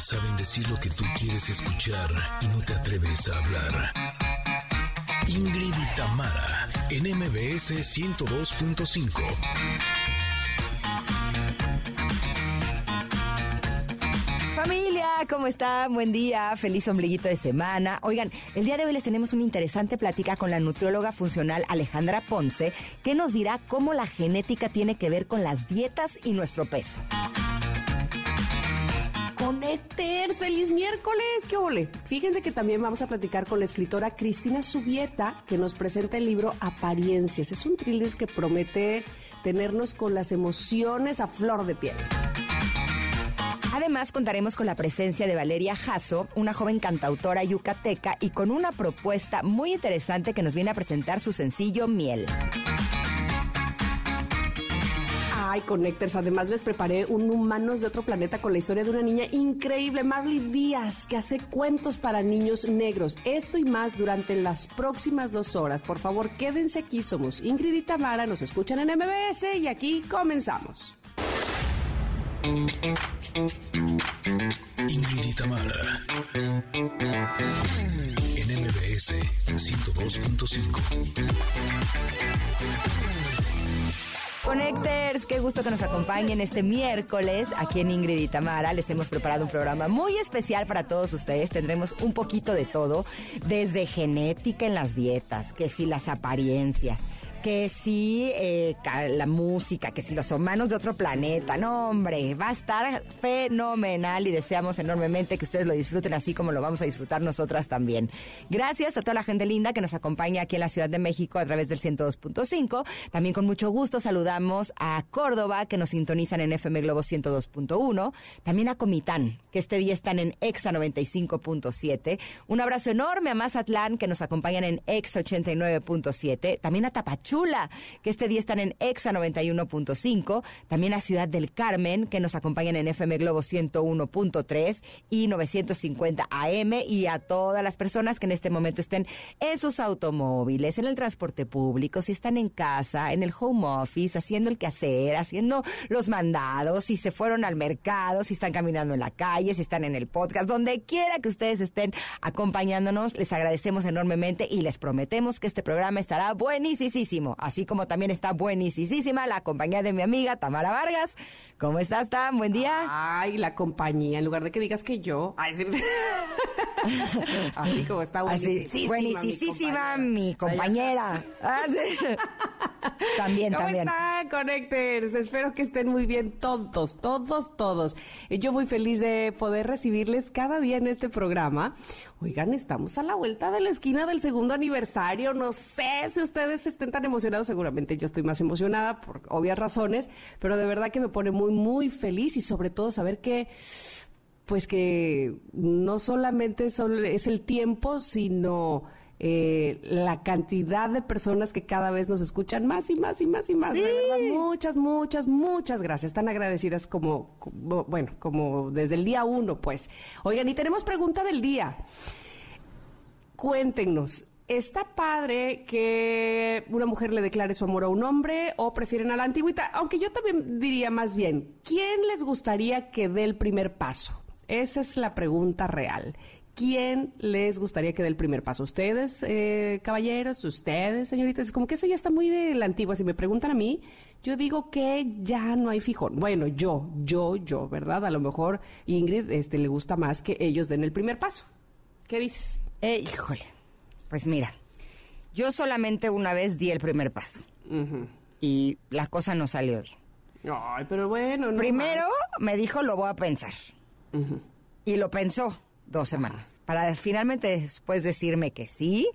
Saben decir lo que tú quieres escuchar y no te atreves a hablar. Ingrid y Tamara, en MBS 102.5. Familia, ¿cómo están? Buen día, feliz ombliguito de semana. Oigan, el día de hoy les tenemos una interesante plática con la nutrióloga funcional Alejandra Ponce, que nos dirá cómo la genética tiene que ver con las dietas y nuestro peso. Feliz miércoles, qué ole. Fíjense que también vamos a platicar con la escritora Cristina Subieta, que nos presenta el libro Apariencias. Es un thriller que promete tenernos con las emociones a flor de piel. Además, contaremos con la presencia de Valeria Jasso, una joven cantautora yucateca, y con una propuesta muy interesante que nos viene a presentar su sencillo Miel. Connectors, además les preparé un Humanos de otro planeta con la historia de una niña increíble, Marley Díaz, que hace cuentos para niños negros. Esto y más durante las próximas dos horas. Por favor, quédense aquí. Somos Ingrid y Tamara, nos escuchan en MBS y aquí comenzamos. Ingrid y Tamara. En MBS 102.5. Connecters, qué gusto que nos acompañen este miércoles aquí en Ingrid y Tamara. Les hemos preparado un programa muy especial para todos ustedes. Tendremos un poquito de todo, desde genética en las dietas, que si las apariencias, que si eh, la música, que si los humanos de otro planeta. No, hombre, va a estar fenomenal y deseamos enormemente que ustedes lo disfruten así como lo vamos a disfrutar nosotras también. Gracias a toda la gente linda que nos acompaña aquí en la Ciudad de México a través del 102.5. También con mucho gusto saludamos a Córdoba, que nos sintonizan en FM Globo 102.1. También a Comitán, que este día están en EXA 95.7. Un abrazo enorme a Mazatlán, que nos acompañan en EXA 89.7. También a Tapachula que este día están en EXA 91.5, también a Ciudad del Carmen, que nos acompañan en FM Globo 101.3 y 950 AM, y a todas las personas que en este momento estén en sus automóviles, en el transporte público, si están en casa, en el home office, haciendo el quehacer, haciendo los mandados, si se fueron al mercado, si están caminando en la calle, si están en el podcast, donde quiera que ustedes estén acompañándonos, les agradecemos enormemente y les prometemos que este programa estará buenísimo así como también está buenísima la compañía de mi amiga Tamara Vargas. ¿Cómo estás, Tam? Buen día. Ay, la compañía, en lugar de que digas que yo. Ay, sí. así como está buenísima. buenísima mi compañera. Ah, también, ¿Cómo también. están, Connectors? Espero que estén muy bien todos, todos, todos. Yo muy feliz de poder recibirles cada día en este programa. Oigan, estamos a la vuelta de la esquina del segundo aniversario. No sé si ustedes estén tan emocionados. Seguramente yo estoy más emocionada por obvias razones, pero de verdad que me pone muy, muy feliz y sobre todo saber que pues que no solamente es el tiempo, sino eh, la cantidad de personas que cada vez nos escuchan más y más y más y más. De verdad, muchas, muchas, muchas gracias. Tan agradecidas como, como, bueno, como desde el día uno, pues. Oigan, y tenemos pregunta del día. Cuéntenos, ¿Está padre que una mujer le declare su amor a un hombre o prefieren a la antigüita? Aunque yo también diría más bien, ¿quién les gustaría que dé el primer paso? Esa es la pregunta real. ¿Quién les gustaría que dé el primer paso? ¿Ustedes, eh, caballeros? ¿Ustedes, señoritas? Como que eso ya está muy de la antigua. Si me preguntan a mí, yo digo que ya no hay fijón. Bueno, yo, yo, yo, ¿verdad? A lo mejor Ingrid este, le gusta más que ellos den el primer paso. ¿Qué dices? Eh, híjole, pues mira, yo solamente una vez di el primer paso. Y la cosa no salió bien. Ay, pero bueno. No Primero me dijo, lo voy a pensar. Y lo pensó dos semanas. Para finalmente después decirme que sí.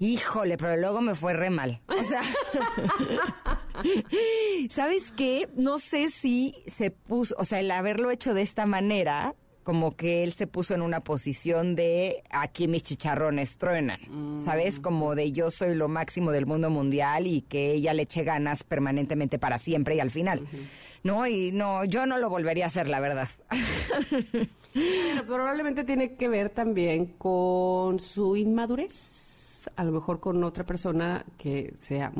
Híjole, pero luego me fue re mal. O sea, ¿sabes qué? No sé si se puso, o sea, el haberlo hecho de esta manera, como que él se puso en una posición de aquí mis chicharrones truenan, ¿sabes? Como de yo soy lo máximo del mundo mundial y que ella le eche ganas permanentemente para siempre y al final. No, y no, yo no lo volvería a hacer, la verdad. Pero probablemente tiene que ver también con su inmadurez, a lo mejor con otra persona que sea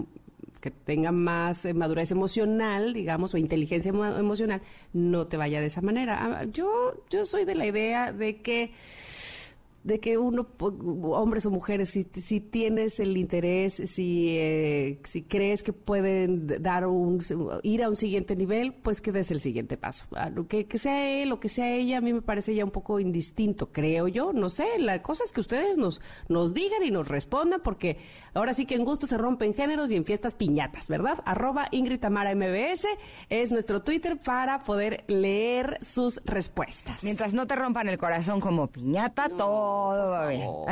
que tenga más eh, madurez emocional, digamos, o inteligencia emocional, no te vaya de esa manera. Ah, yo, yo soy de la idea de que de que uno, hombres o mujeres, si, si tienes el interés, si, eh, si crees que pueden dar un, ir a un siguiente nivel, pues que des el siguiente paso. Ah, que, que sea él o que sea ella, a mí me parece ya un poco indistinto, creo yo. No sé, la cosa es que ustedes nos, nos digan y nos respondan, porque ahora sí que en gusto se rompen géneros y en fiestas piñatas, ¿verdad? Arroba Ingrid Tamara MBS es nuestro Twitter para poder leer sus respuestas. Mientras no te rompan el corazón como piñata, todo todo.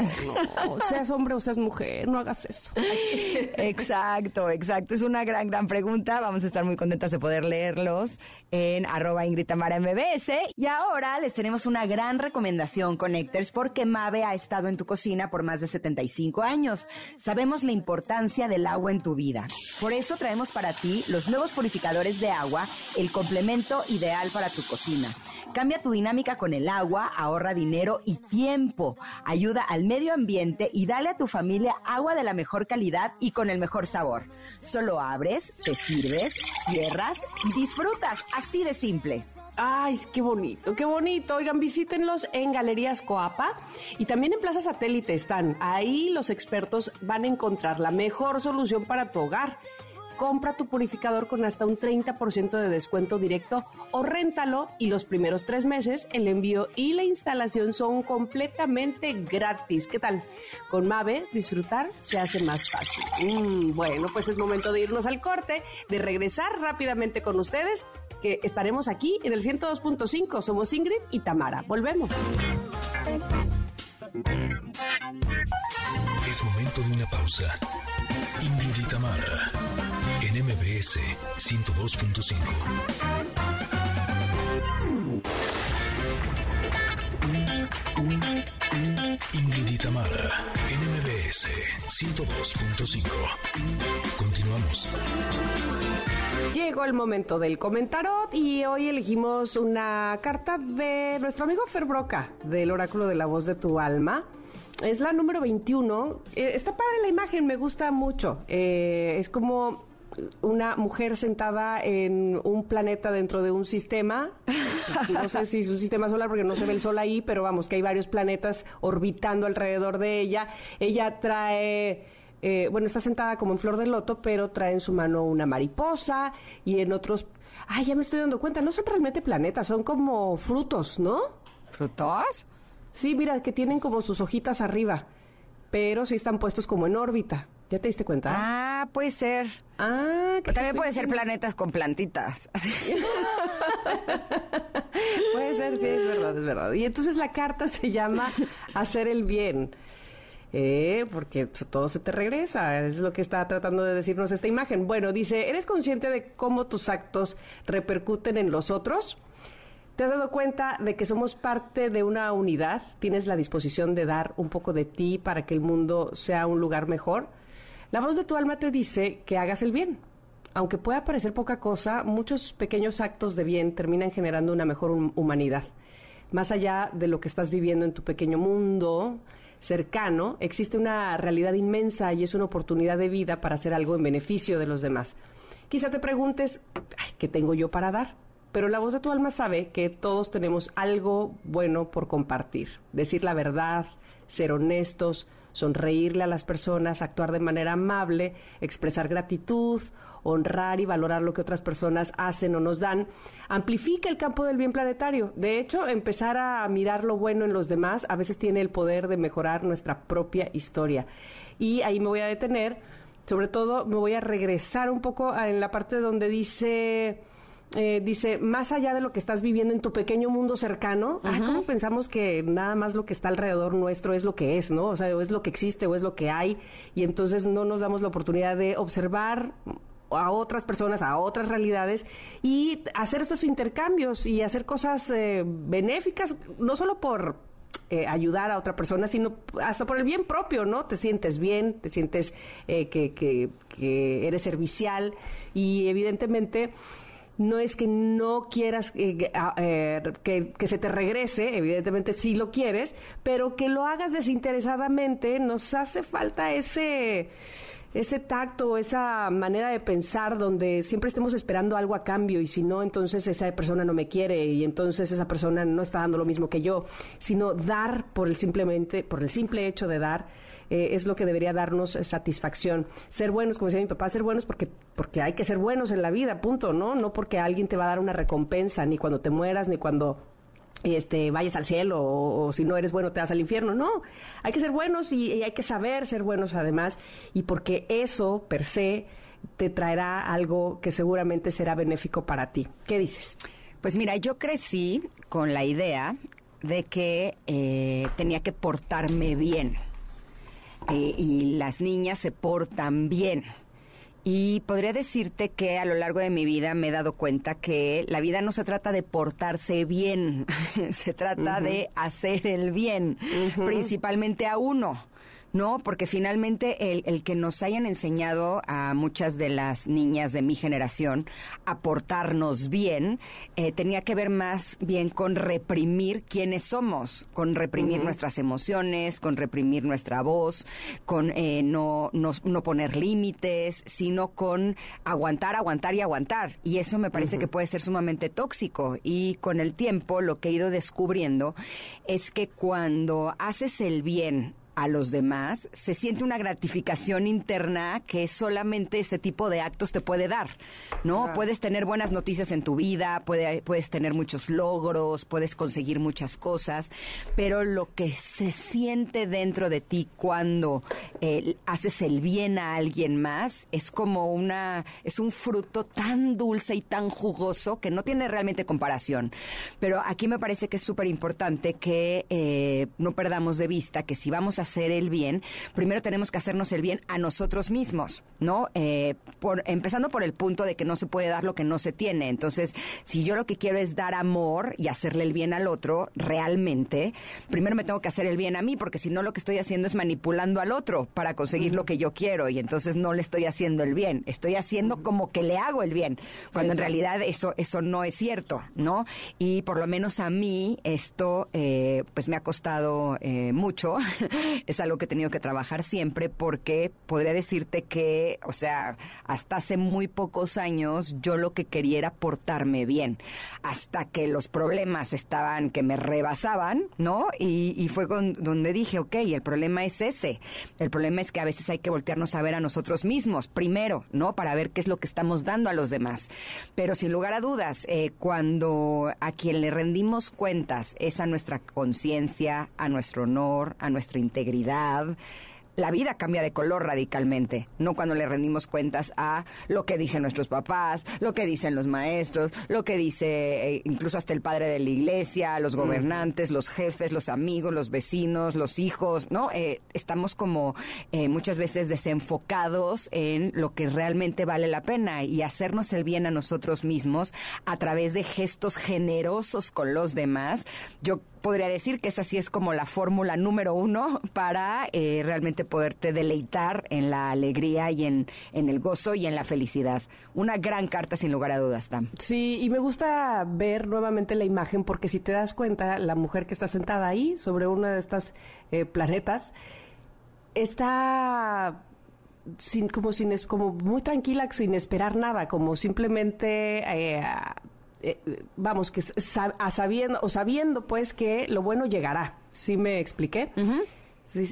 No, seas hombre o seas mujer, no hagas eso. exacto, exacto. Es una gran, gran pregunta. Vamos a estar muy contentas de poder leerlos en arroba MBS. Y ahora les tenemos una gran recomendación, Connectors, porque Mabe ha estado en tu cocina por más de 75 años. Sabemos la importancia del agua en tu vida. Por eso traemos para ti los nuevos purificadores de agua, el complemento ideal para tu cocina. Cambia tu dinámica con el agua, ahorra dinero y tiempo, ayuda al medio ambiente y dale a tu familia agua de la mejor calidad y con el mejor sabor. Solo abres, te sirves, cierras y disfrutas, así de simple. Ay, qué bonito, qué bonito. Oigan, visítenlos en Galerías Coapa y también en Plaza Satélite están. Ahí los expertos van a encontrar la mejor solución para tu hogar compra tu purificador con hasta un 30% de descuento directo o réntalo y los primeros tres meses el envío y la instalación son completamente gratis. ¿Qué tal? Con Mave, disfrutar se hace más fácil. Mm, bueno, pues es momento de irnos al corte, de regresar rápidamente con ustedes, que estaremos aquí en el 102.5. Somos Ingrid y Tamara. Volvemos. Es momento de una pausa. Ingrid y Tamara en MBS 102.5. Ingrid y Tamara en MBS 102.5. Continuamos. Llegó el momento del comentarot y hoy elegimos una carta de nuestro amigo Fer Broca del Oráculo de la Voz de tu Alma. Es la número 21. Eh, está padre la imagen, me gusta mucho. Eh, es como una mujer sentada en un planeta dentro de un sistema. No sé si es un sistema solar porque no se ve el sol ahí, pero vamos, que hay varios planetas orbitando alrededor de ella. Ella trae... Eh, bueno, está sentada como en flor de loto, pero trae en su mano una mariposa y en otros... Ay, ya me estoy dando cuenta, no son realmente planetas, son como frutos, ¿no? ¿Frutos? Sí, mira, que tienen como sus hojitas arriba, pero sí están puestos como en órbita. ¿Ya te diste cuenta? Ah, puede ser. Ah, que también puede ser planetas con plantitas. puede ser, sí, es verdad, es verdad. Y entonces la carta se llama Hacer el bien. Eh, porque todo se te regresa, es lo que está tratando de decirnos esta imagen. Bueno, dice, ¿eres consciente de cómo tus actos repercuten en los otros? ¿Te has dado cuenta de que somos parte de una unidad? ¿Tienes la disposición de dar un poco de ti para que el mundo sea un lugar mejor? La voz de tu alma te dice que hagas el bien. Aunque pueda parecer poca cosa, muchos pequeños actos de bien terminan generando una mejor humanidad. Más allá de lo que estás viviendo en tu pequeño mundo cercano, existe una realidad inmensa y es una oportunidad de vida para hacer algo en beneficio de los demás. Quizá te preguntes, ¿qué tengo yo para dar? Pero la voz de tu alma sabe que todos tenemos algo bueno por compartir. Decir la verdad, ser honestos, sonreírle a las personas, actuar de manera amable, expresar gratitud, honrar y valorar lo que otras personas hacen o nos dan, amplifica el campo del bien planetario. De hecho, empezar a mirar lo bueno en los demás a veces tiene el poder de mejorar nuestra propia historia. Y ahí me voy a detener, sobre todo me voy a regresar un poco en la parte donde dice eh, dice, más allá de lo que estás viviendo en tu pequeño mundo cercano, ¿cómo pensamos que nada más lo que está alrededor nuestro es lo que es, ¿no? O sea, o es lo que existe o es lo que hay, y entonces no nos damos la oportunidad de observar a otras personas, a otras realidades y hacer estos intercambios y hacer cosas eh, benéficas, no solo por eh, ayudar a otra persona, sino hasta por el bien propio, ¿no? Te sientes bien, te sientes que, que, que eres servicial y evidentemente no es que no quieras eh, eh, que, se te regrese, evidentemente sí lo quieres, pero que lo hagas desinteresadamente, nos hace falta ese ese tacto, esa manera de pensar donde siempre estemos esperando algo a cambio y si no, entonces esa persona no me quiere y entonces esa persona no está dando lo mismo que yo, sino dar por el simplemente, por el simple hecho de dar. Eh, es lo que debería darnos satisfacción. Ser buenos, como decía mi papá, ser buenos porque, porque hay que ser buenos en la vida, punto, ¿no? No porque alguien te va a dar una recompensa, ni cuando te mueras, ni cuando este, vayas al cielo o, si no eres bueno te vas al infierno. No, hay que ser buenos y, hay que saber ser buenos además y porque eso per se te traerá algo que seguramente será benéfico para ti. ¿Qué dices? Pues mira, yo crecí con la idea de que eh, tenía que portarme bien eh, y las niñas se portan bien. Y podría decirte que a lo largo de mi vida me he dado cuenta que la vida no se trata de portarse bien, se trata de hacer el bien, principalmente a uno. ¿No? Porque finalmente el, el, que nos hayan enseñado a muchas de las niñas de mi generación a portarnos bien, eh, tenía que ver más bien con reprimir quiénes somos, con reprimir nuestras emociones, con reprimir nuestra voz, con eh, no, no, no, poner límites, sino con aguantar, aguantar y aguantar. Y eso me parece que puede ser sumamente tóxico. Y con el tiempo lo que he ido descubriendo es que cuando haces el bien a los demás, se siente una gratificación interna que solamente ese tipo de actos te puede dar, ¿no? Puedes tener buenas noticias en tu vida, puedes tener muchos logros, puedes conseguir muchas cosas, pero lo que se siente dentro de ti cuando eh, haces el bien a alguien más es como una, es un fruto tan dulce y tan jugoso que no tiene realmente comparación. Pero aquí me parece que es súper importante que eh, no perdamos de vista que si vamos a hacer el bien, primero tenemos que hacernos el bien a nosotros mismos, ¿no? Eh, por, empezando por el punto de que no se puede dar lo que no se tiene. Entonces, si yo lo que quiero es dar amor y hacerle el bien al otro, realmente, primero me tengo que hacer el bien a mí, porque si no lo que estoy haciendo es manipulando al otro para conseguir lo que yo quiero y entonces no le estoy haciendo el bien. Estoy haciendo como que le hago el bien, cuando en realidad eso, eso no es cierto, ¿no? Y por lo menos a mí esto, eh, pues me ha costado eh, mucho es algo que he tenido que trabajar siempre porque podría decirte que, o sea, hasta hace muy pocos años yo lo que quería era portarme bien, hasta que los problemas estaban que me rebasaban, ¿no? Y, fue con, donde dije, ok, el problema es ese. El problema es que a veces hay que voltearnos a ver a nosotros mismos primero, ¿no? Para ver qué es lo que estamos dando a los demás. Pero sin lugar a dudas, eh, cuando a quien le rendimos cuentas es a nuestra conciencia, a nuestro honor, a nuestra integridad, la vida cambia de color radicalmente, no cuando le rendimos cuentas a lo que dicen nuestros papás, lo que dicen los maestros, lo que dice eh, incluso hasta el padre de la iglesia, los gobernantes, los jefes, los amigos, los vecinos, los hijos, ¿no? Eh, estamos como eh, muchas veces desenfocados en lo que realmente vale la pena y hacernos el bien a nosotros mismos a través de gestos generosos con los demás. Yo podría decir que esa sí es como la fórmula número uno para eh, realmente poderte deleitar en la alegría y en, en el gozo y en la felicidad. Una gran carta sin lugar a dudas, Tam. Sí, y me gusta ver nuevamente la imagen porque si te das cuenta, la mujer que está sentada ahí sobre una de estas eh, planetas está sin, como, sin, como muy tranquila, sin esperar nada, como simplemente... Eh, eh, vamos, que a sabiendo, o sabiendo pues que lo bueno llegará. ¿Sí me expliqué?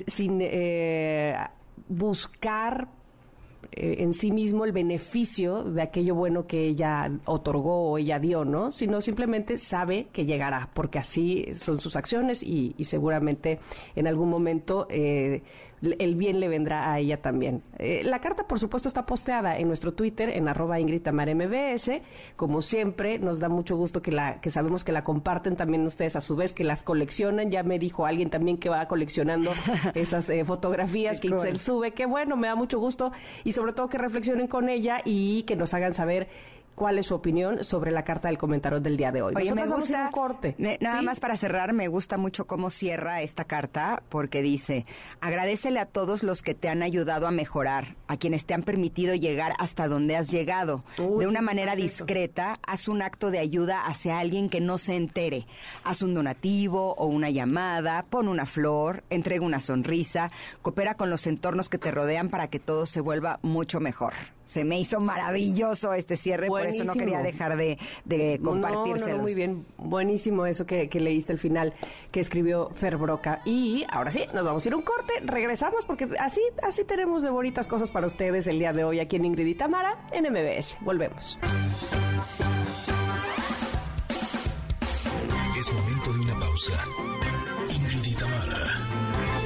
Sin eh, buscar eh, en sí mismo el beneficio de aquello bueno que ella otorgó o ella dio, ¿no? Sino simplemente sabe que llegará, porque así son sus acciones y, y seguramente en algún momento eh, el bien le vendrá a ella también. Eh, la carta, por supuesto, está posteada en nuestro Twitter, en arroba MBS. Como siempre, nos da mucho gusto que, la, que sabemos que la comparten también ustedes a su vez, que las coleccionan. Ya me dijo alguien también que va coleccionando esas eh, fotografías que cool. sube. Qué bueno, me da mucho gusto. Y sobre todo que reflexionen con ella y que nos hagan saber cuál es su opinión sobre la carta del comentario del día de hoy. Oye, me Nosotros gusta, un corte. ne- nada ¿sí? más para cerrar, me gusta mucho cómo cierra esta carta porque dice, agradecele a todos los que te han ayudado a mejorar, a quienes te han permitido llegar hasta donde has llegado. Uy, de una manera discreta, haz un acto de ayuda hacia alguien que no se entere. Haz un donativo o una llamada, pon una flor, entrega una sonrisa, coopera con los entornos que te rodean para que todo se vuelva mucho mejor. Se me hizo maravilloso este cierre, por eso no quería dejar de, de No, compartírselos. No, no, muy bien. Buenísimo eso que, que leíste al final que escribió Fer Broca. Y ahora sí, nos vamos a ir a un corte. Regresamos porque así, así tenemos de bonitas cosas para ustedes el día de hoy aquí en Ingrid y Tamara en MBS. Volvemos. Es momento de una pausa. Ingrid y Tamara,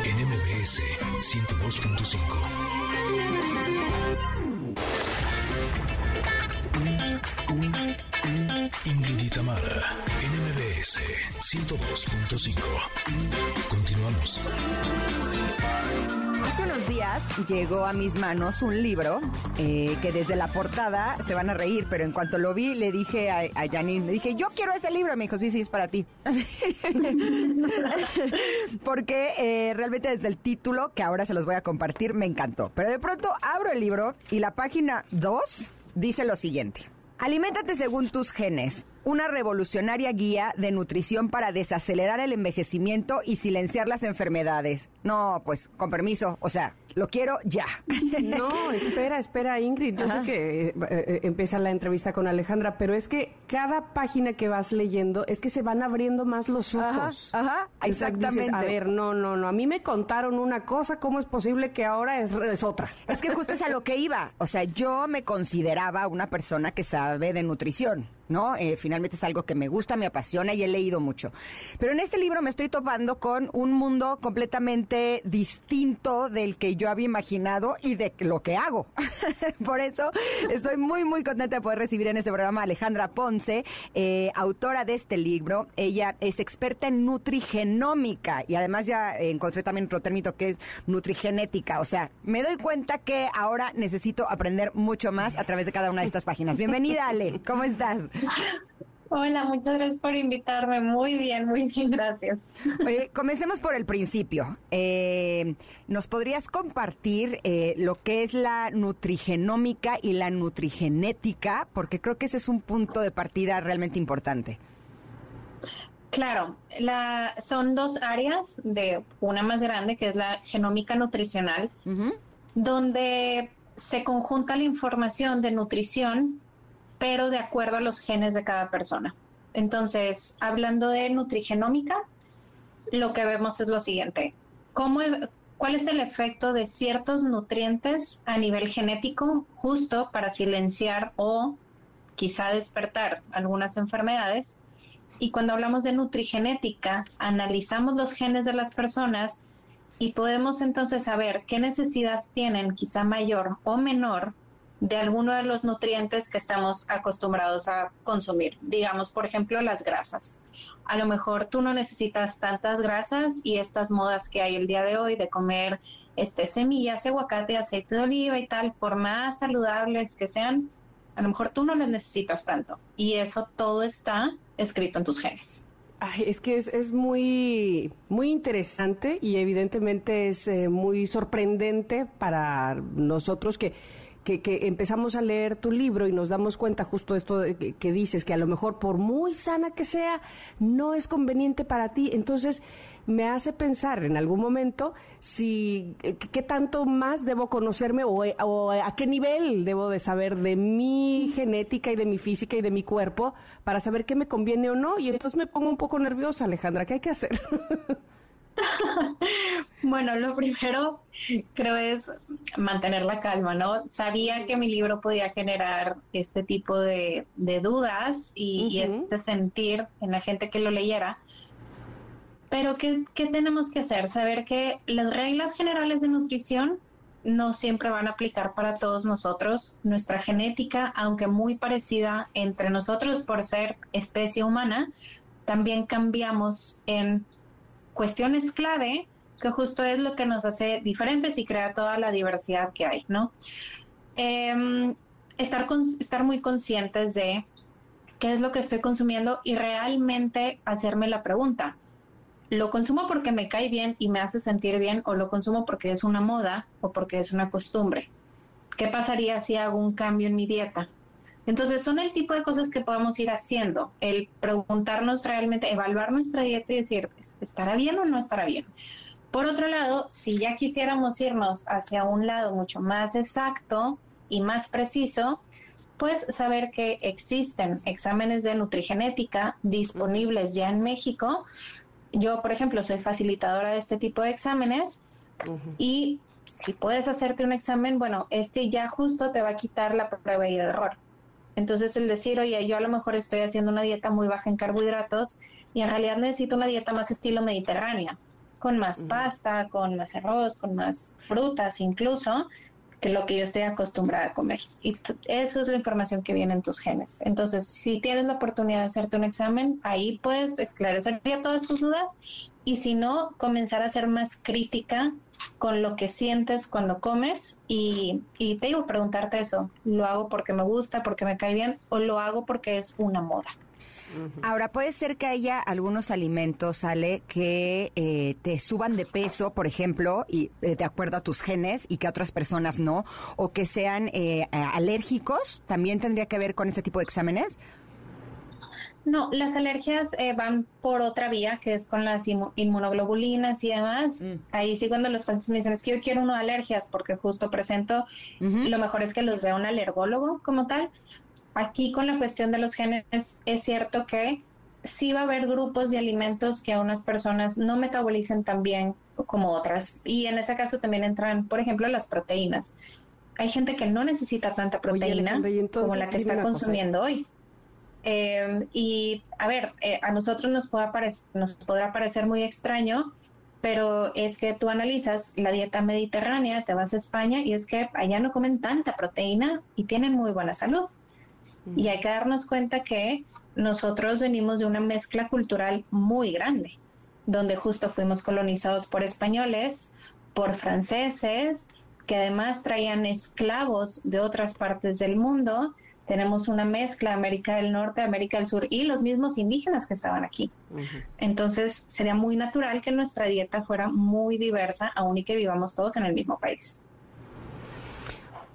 en MBS 102.5. Ingrid y Tamara, en MBS 102.5. Continuamos. Hace unos días llegó a mis manos un libro eh, que desde la portada se van a reír, pero en cuanto lo vi le dije a, a Janine, le dije, yo quiero ese libro. Me dijo, sí, sí, es para ti. Porque eh, realmente desde el título, que ahora se los voy a compartir, me encantó. Pero de pronto abro el libro y la página 2 dice lo siguiente. Aliméntate según tus genes. Una revolucionaria guía de nutrición para desacelerar el envejecimiento y silenciar las enfermedades. No, pues, con permiso, o sea, lo quiero ya. No, espera, espera, Ingrid. Yo Ajá. sé que eh, eh, empieza la entrevista con Alejandra, pero es que cada página que vas leyendo es que se van abriendo más los ojos. Ajá, dices, exactamente. a ver, no, no, no. A mí me contaron una cosa, ¿cómo es posible que ahora es, es otra? Es que justo es a lo que iba. O sea, yo me consideraba una persona que sabe de nutrición, ¿no? Eh, finalmente es algo que me gusta, me apasiona y he leído mucho. Pero en este libro me estoy topando con un mundo completamente distinto del que yo había imaginado y de lo que hago. Por eso estoy muy, muy contenta de poder recibir en este programa a Alejandra Ponce, eh, autora de este libro. Ella es experta en nutrigenómica y además ya encontré también otro término que es nutrigenética. O sea, me doy cuenta que ahora necesito aprender mucho más a través de cada una de estas páginas. Bienvenida, Ale. ¿Cómo estás? Hola, muchas gracias por invitarme. Muy bien, muy bien, gracias. Oye, comencemos por el principio. Eh, ¿Nos podrías compartir eh, lo que es la nutrigenómica y la nutrigenética? Porque creo que ese es un punto de partida realmente importante. Claro, la, son dos áreas de una más grande que es la genómica nutricional, donde se conjunta la información de nutrición, pero de acuerdo a los genes de cada persona. Entonces, hablando de nutrigenómica, lo que vemos es lo siguiente. ¿Cómo, ¿Cuál es el efecto de ciertos nutrientes a nivel genético justo para silenciar o quizá despertar algunas enfermedades? Y cuando hablamos de nutrigenética, analizamos los genes de las personas y podemos entonces saber qué necesidad tienen, quizá mayor o menor, de alguno de los nutrientes que estamos acostumbrados a consumir. Digamos, por ejemplo, las grasas. A lo mejor tú no necesitas tantas grasas y estas modas que hay el día de hoy de comer este semillas, aguacate, aceite de oliva y tal, por más saludables que sean, a lo mejor tú no las necesitas tanto. Y eso todo está escrito en tus genes. Es que es, es muy, muy interesante y evidentemente es eh, muy sorprendente para nosotros que, que, empezamos a leer tu libro y nos damos cuenta justo esto de que, que dices, que a lo mejor por muy sana que sea, no es conveniente para ti. Entonces me hace pensar en algún momento si eh, qué tanto más debo conocerme o, eh, o a qué nivel debo de saber de mi genética y de mi física y de mi cuerpo para saber qué me conviene o no. Y entonces me pongo un poco nerviosa, Alejandra. ¿Qué hay que hacer? Bueno, lo primero creo es mantener la calma, ¿no? Sabía que mi libro podía generar este tipo de, de dudas y, este sentir en la gente que lo leyera. Pero ¿qué, ¿qué tenemos que hacer? Saber que las reglas generales de nutrición no siempre van a aplicar para todos nosotros. Nuestra genética, aunque muy parecida entre nosotros por ser especie humana, también cambiamos en cuestiones clave que justo es lo que nos hace diferentes y crea toda la diversidad que hay, ¿no? Em, estar, estar muy conscientes de qué es lo que estoy consumiendo y realmente hacerme la pregunta, ¿lo consumo porque me cae bien y me hace sentir bien o lo consumo porque es una moda o porque es una costumbre? ¿Qué pasaría si hago un cambio en mi dieta? Entonces son el tipo de cosas que podemos ir haciendo, el preguntarnos realmente, evaluar nuestra dieta y decir, ¿estará bien o no estará bien? Por otro lado, si ya quisiéramos irnos hacia un lado mucho más exacto y más preciso, pues saber que existen exámenes de nutrigenética disponibles ya en México. Yo, por ejemplo, soy facilitadora de este tipo de exámenes y si puedes hacerte un examen, bueno, este ya justo te va a quitar la prueba y el error. Entonces el decir, oye, yo a lo mejor estoy haciendo una dieta muy baja en carbohidratos y en realidad necesito una dieta más estilo mediterránea, con más pasta, con más arroz, con más frutas incluso, que lo que yo estoy acostumbrada a comer. Y eso es la información que viene en tus genes. Entonces, si tienes la oportunidad de hacerte un examen, ahí puedes esclarecer ya todas tus dudas y si no, comenzar a ser más crítica con lo que sientes cuando comes y, y te digo, preguntarte eso, ¿lo hago porque me gusta, porque me cae bien o lo hago porque es una moda? Ahora, puede ser que haya algunos alimentos, Ale, que eh, te suban de peso, por ejemplo, y eh, de acuerdo a tus genes, y que otras personas no, o que sean eh, alérgicos, ¿también tendría que ver con ese tipo de exámenes? No, las alergias van por otra vía, que es con las inmunoglobulinas y demás. Mm. Ahí sí cuando los pacientes me dicen, es que yo quiero uno de alergias porque justo presento, lo mejor es que los vea un alergólogo como tal, aquí con la cuestión de los genes es cierto que sí va a haber grupos de alimentos que a unas personas no metabolicen tan bien como otras. Y en ese caso también entran, por ejemplo, las proteínas. Hay gente que no necesita tanta proteína como la que está consumiendo hoy. Em, y a ver, eh, a nosotros nos, nos podrá parecer muy extraño, pero es que tú analizas la dieta mediterránea, te vas a España y es que allá no comen tanta proteína y tienen muy buena salud. Y hay que darnos cuenta que nosotros venimos de una mezcla cultural muy grande, donde justo fuimos colonizados por españoles, por franceses, que además traían esclavos de otras partes del mundo. Tenemos una mezcla América del Norte, América del Sur y los mismos indígenas que estaban aquí. Entonces sería muy natural que nuestra dieta fuera muy diversa, aun y que vivamos todos en el mismo país.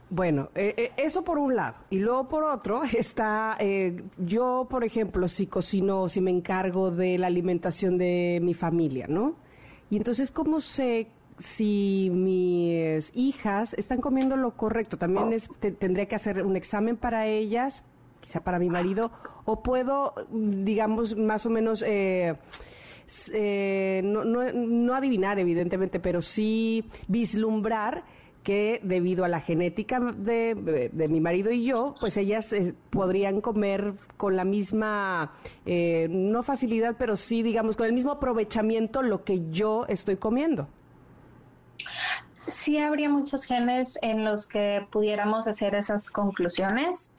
Bueno, eh, eh, eso por un lado. Y luego por otro está, eh, yo, por ejemplo, si cocino, si me encargo de la alimentación de mi familia, ¿no? Y entonces, ¿cómo sé si mis hijas están comiendo lo correcto? También es, tendría que hacer un examen para ellas, quizá para mi marido, o puedo, digamos, más o menos... no, no, no adivinar, evidentemente, pero sí vislumbrar que debido a la genética de, mi marido y yo, pues ellas eh, podrían comer con la misma, eh, no facilidad, pero sí, digamos, con el mismo aprovechamiento lo que yo estoy comiendo. Sí habría muchos genes en los que pudiéramos hacer esas conclusiones,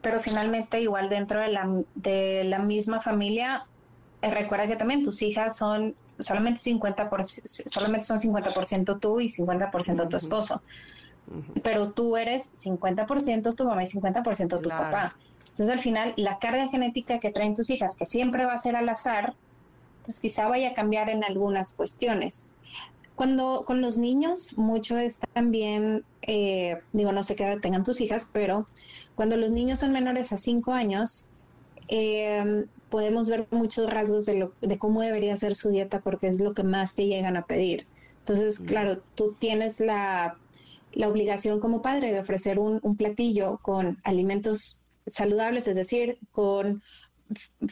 pero finalmente igual dentro de la, de la misma familia, eh, recuerda que también tus hijas son solamente 50%, solamente son 50% tú y 50% tu esposo. Pero tú eres 50% tu mamá y 50% tu papá. Entonces al final la carga genética que traen tus hijas, que siempre va a ser al azar, pues quizá vaya a cambiar en algunas cuestiones. Cuando con los niños, mucho es también, eh, digo, no sé qué edad tengan tus hijas, pero cuando los niños son menores a 5 años, eh, podemos ver muchos rasgos de, lo, de cómo debería ser su dieta porque es lo que más te llegan a pedir. Entonces, claro, tú tienes la, la obligación como padre de ofrecer un, un, platillo con alimentos saludables, es decir, con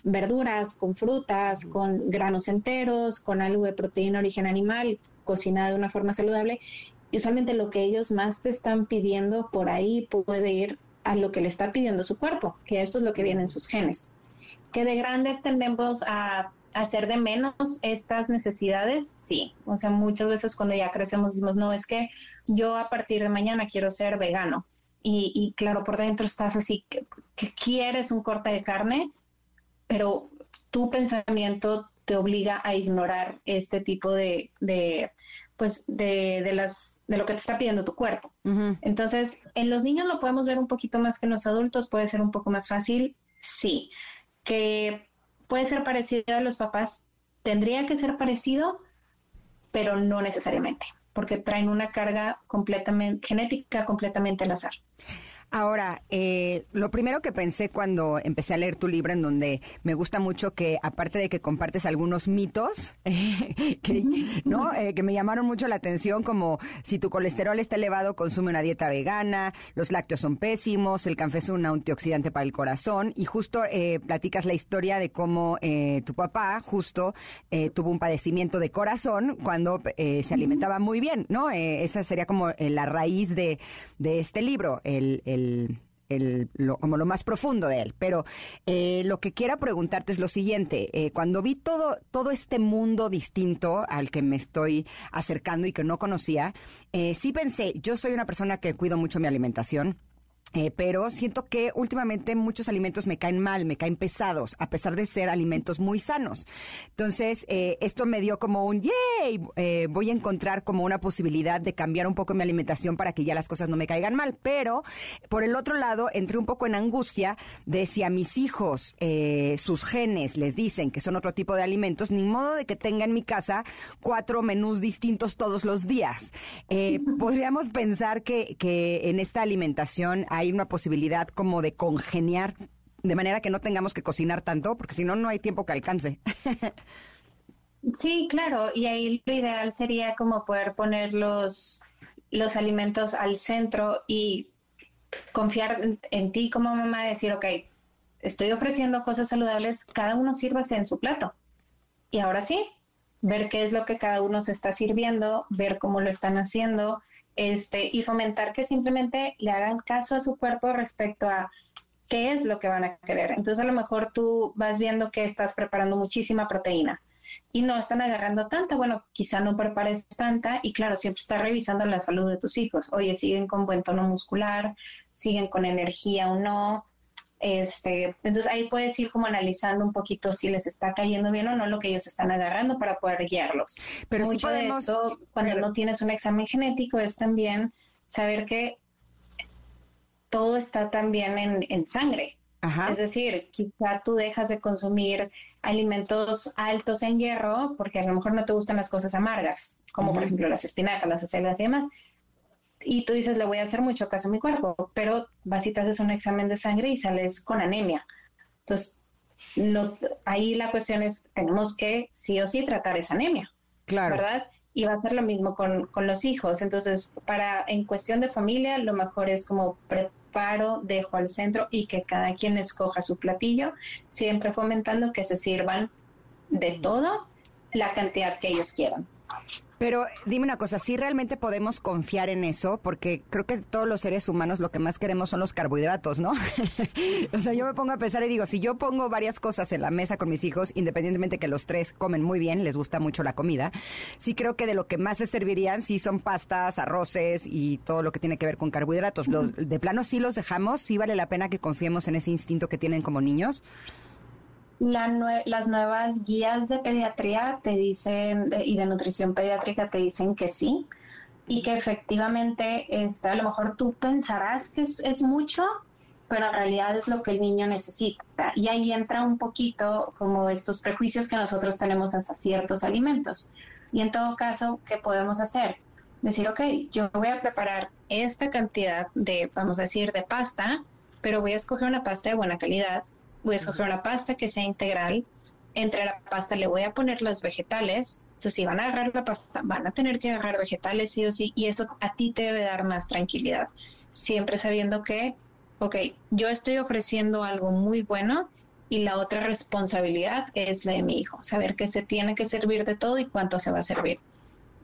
verduras, con frutas, con granos enteros, con algo de proteína origen animal, cocinada de una forma saludable. Y usualmente lo que ellos más te están pidiendo por ahí puede ir a lo que le está pidiendo su cuerpo, que eso es lo que viene en sus genes que de grandes tendemos a hacer de menos estas necesidades, sí. O sea, muchas veces cuando ya crecemos decimos, no, es que yo a partir de mañana quiero ser vegano. Y, claro, por dentro estás así, que, quieres un corte de carne, pero tu pensamiento te obliga a ignorar este tipo de, de pues, de, de las de lo que te está pidiendo tu cuerpo. Entonces, en los niños lo podemos ver un poquito más que en los adultos, puede ser un poco más fácil, sí. Que puede ser parecido a los papás, tendría que ser parecido, pero no necesariamente, porque traen una carga completamente genética completamente al azar. Ahora, eh, lo primero que pensé cuando empecé a leer tu libro, en donde me gusta mucho que, aparte de que compartes algunos mitos, que, ¿no? Eh, que me llamaron mucho la atención, como si tu colesterol está elevado, consume una dieta vegana, los lácteos son pésimos, el café es un antioxidante para el corazón, y justo eh, platicas la historia de cómo tu papá justo tuvo un padecimiento de corazón cuando se alimentaba muy bien, ¿no? esa sería como la raíz de, de este libro, el lo, como lo más profundo de él. Pero eh, lo que quiero preguntarte es lo siguiente. Eh, cuando vi todo, todo este mundo distinto al que me estoy acercando y que no conocía, eh, sí pensé, yo soy una persona que cuido mucho mi alimentación eh, pero siento que últimamente muchos alimentos me caen mal, me caen pesados, a pesar de ser alimentos muy sanos. Entonces, eh, esto me dio como un, yay, eh, voy a encontrar como una posibilidad de cambiar un poco mi alimentación para que ya las cosas no me caigan mal. Pero, por el otro lado, entré un poco en angustia de si a mis hijos sus genes les dicen que son otro tipo de alimentos, ni modo de que tenga en mi casa cuatro menús distintos todos los días. Podríamos pensar que, que en esta alimentación hay una posibilidad como de congeniar de manera que no tengamos que cocinar tanto, porque si no, no hay tiempo que alcance. sí, claro, y ahí lo ideal sería como poder poner los, los alimentos al centro y confiar en, ti como mamá, decir, ok, estoy ofreciendo cosas saludables, cada uno sírvase en su plato. Y ahora sí, ver qué es lo que cada uno se está sirviendo, ver cómo lo están haciendo este, y fomentar que simplemente le hagan caso a su cuerpo respecto a qué es lo que van a querer. Entonces a lo mejor tú vas viendo que estás preparando muchísima proteína y no están agarrando tanta, bueno, quizá no prepares tanta y claro, siempre estás revisando la salud de tus hijos. Oye, siguen con buen tono muscular, siguen con energía o no, este, entonces ahí puedes ir como analizando un poquito si les está cayendo bien o no lo que ellos están agarrando para poder guiarlos. Pero Mucho de esto, cuando no tienes un examen genético, es también saber que todo está también en, en sangre. Es decir, quizá tú dejas de consumir alimentos altos en hierro porque a lo mejor no te gustan las cosas amargas, como por ejemplo las espinacas, las acelgas y demás y tú dices, le voy a hacer mucho caso a mi cuerpo, pero vas y te haces un examen de sangre y sales con anemia. Entonces, no, ahí la cuestión es, tenemos que sí o sí tratar esa anemia. Claro. ¿Verdad? Y va a ser lo mismo con, con los hijos. Entonces, para, en cuestión de familia, lo mejor es como preparo, dejo al centro y que cada quien escoja su platillo, siempre fomentando que se sirvan de todo la cantidad que ellos quieran. Pero dime una cosa, ¿sí realmente podemos confiar en eso? Porque creo que todos los seres humanos lo que más queremos son los carbohidratos, ¿no? o sea, yo me pongo a pensar y digo, si yo pongo varias cosas en la mesa con mis hijos, independientemente que los tres comen muy bien, les gusta mucho la comida, sí creo que de lo que más se servirían sí son pastas, arroces y todo lo que tiene que ver con carbohidratos. Los, de plano sí los dejamos, sí vale la pena que confiemos en ese instinto que tienen como niños las nuevas guías de pediatría te dicen, y de nutrición pediátrica te dicen que sí, y que efectivamente este, a lo mejor tú pensarás que es, mucho, pero en realidad es lo que el niño necesita. Y ahí entra un poquito como estos prejuicios que nosotros tenemos hasta ciertos alimentos. Y en todo caso, ¿qué podemos hacer? Decir, ok, yo voy a preparar esta cantidad de, vamos a decir, de pasta, pero voy a escoger una pasta de buena calidad voy a escoger una pasta que sea integral. Entre la pasta le voy a poner los vegetales. Entonces, si van a agarrar la pasta, van a tener que agarrar vegetales sí o sí, y eso a ti te debe dar más tranquilidad. Siempre sabiendo que, ok, yo estoy ofreciendo algo muy bueno y la otra responsabilidad es la de mi hijo, saber que se tiene que servir de todo y cuánto se va a servir.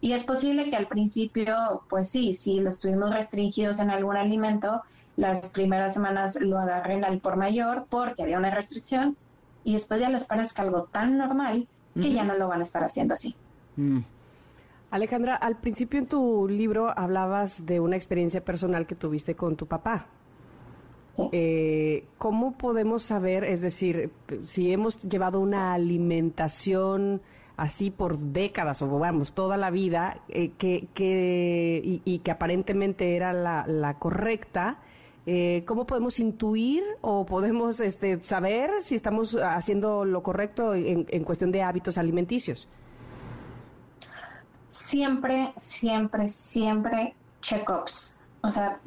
Y es posible que al principio, pues sí, si lo estuvimos restringidos en algún alimento, las primeras semanas lo agarren al por mayor porque había una restricción y después ya les parezca algo tan normal que ya no lo van a estar haciendo así. Mm. Alejandra, al principio en tu libro hablabas de una experiencia personal que tuviste con tu papá. Eh, ¿Cómo podemos saber, es decir, si hemos llevado una alimentación así por décadas o vamos, toda la vida, eh, que, que, y, que aparentemente era la, la correcta, eh, ¿cómo podemos intuir o podemos este, saber si estamos haciendo lo correcto en, en cuestión de hábitos alimenticios? Siempre, siempre, siempre check-ups. O sea,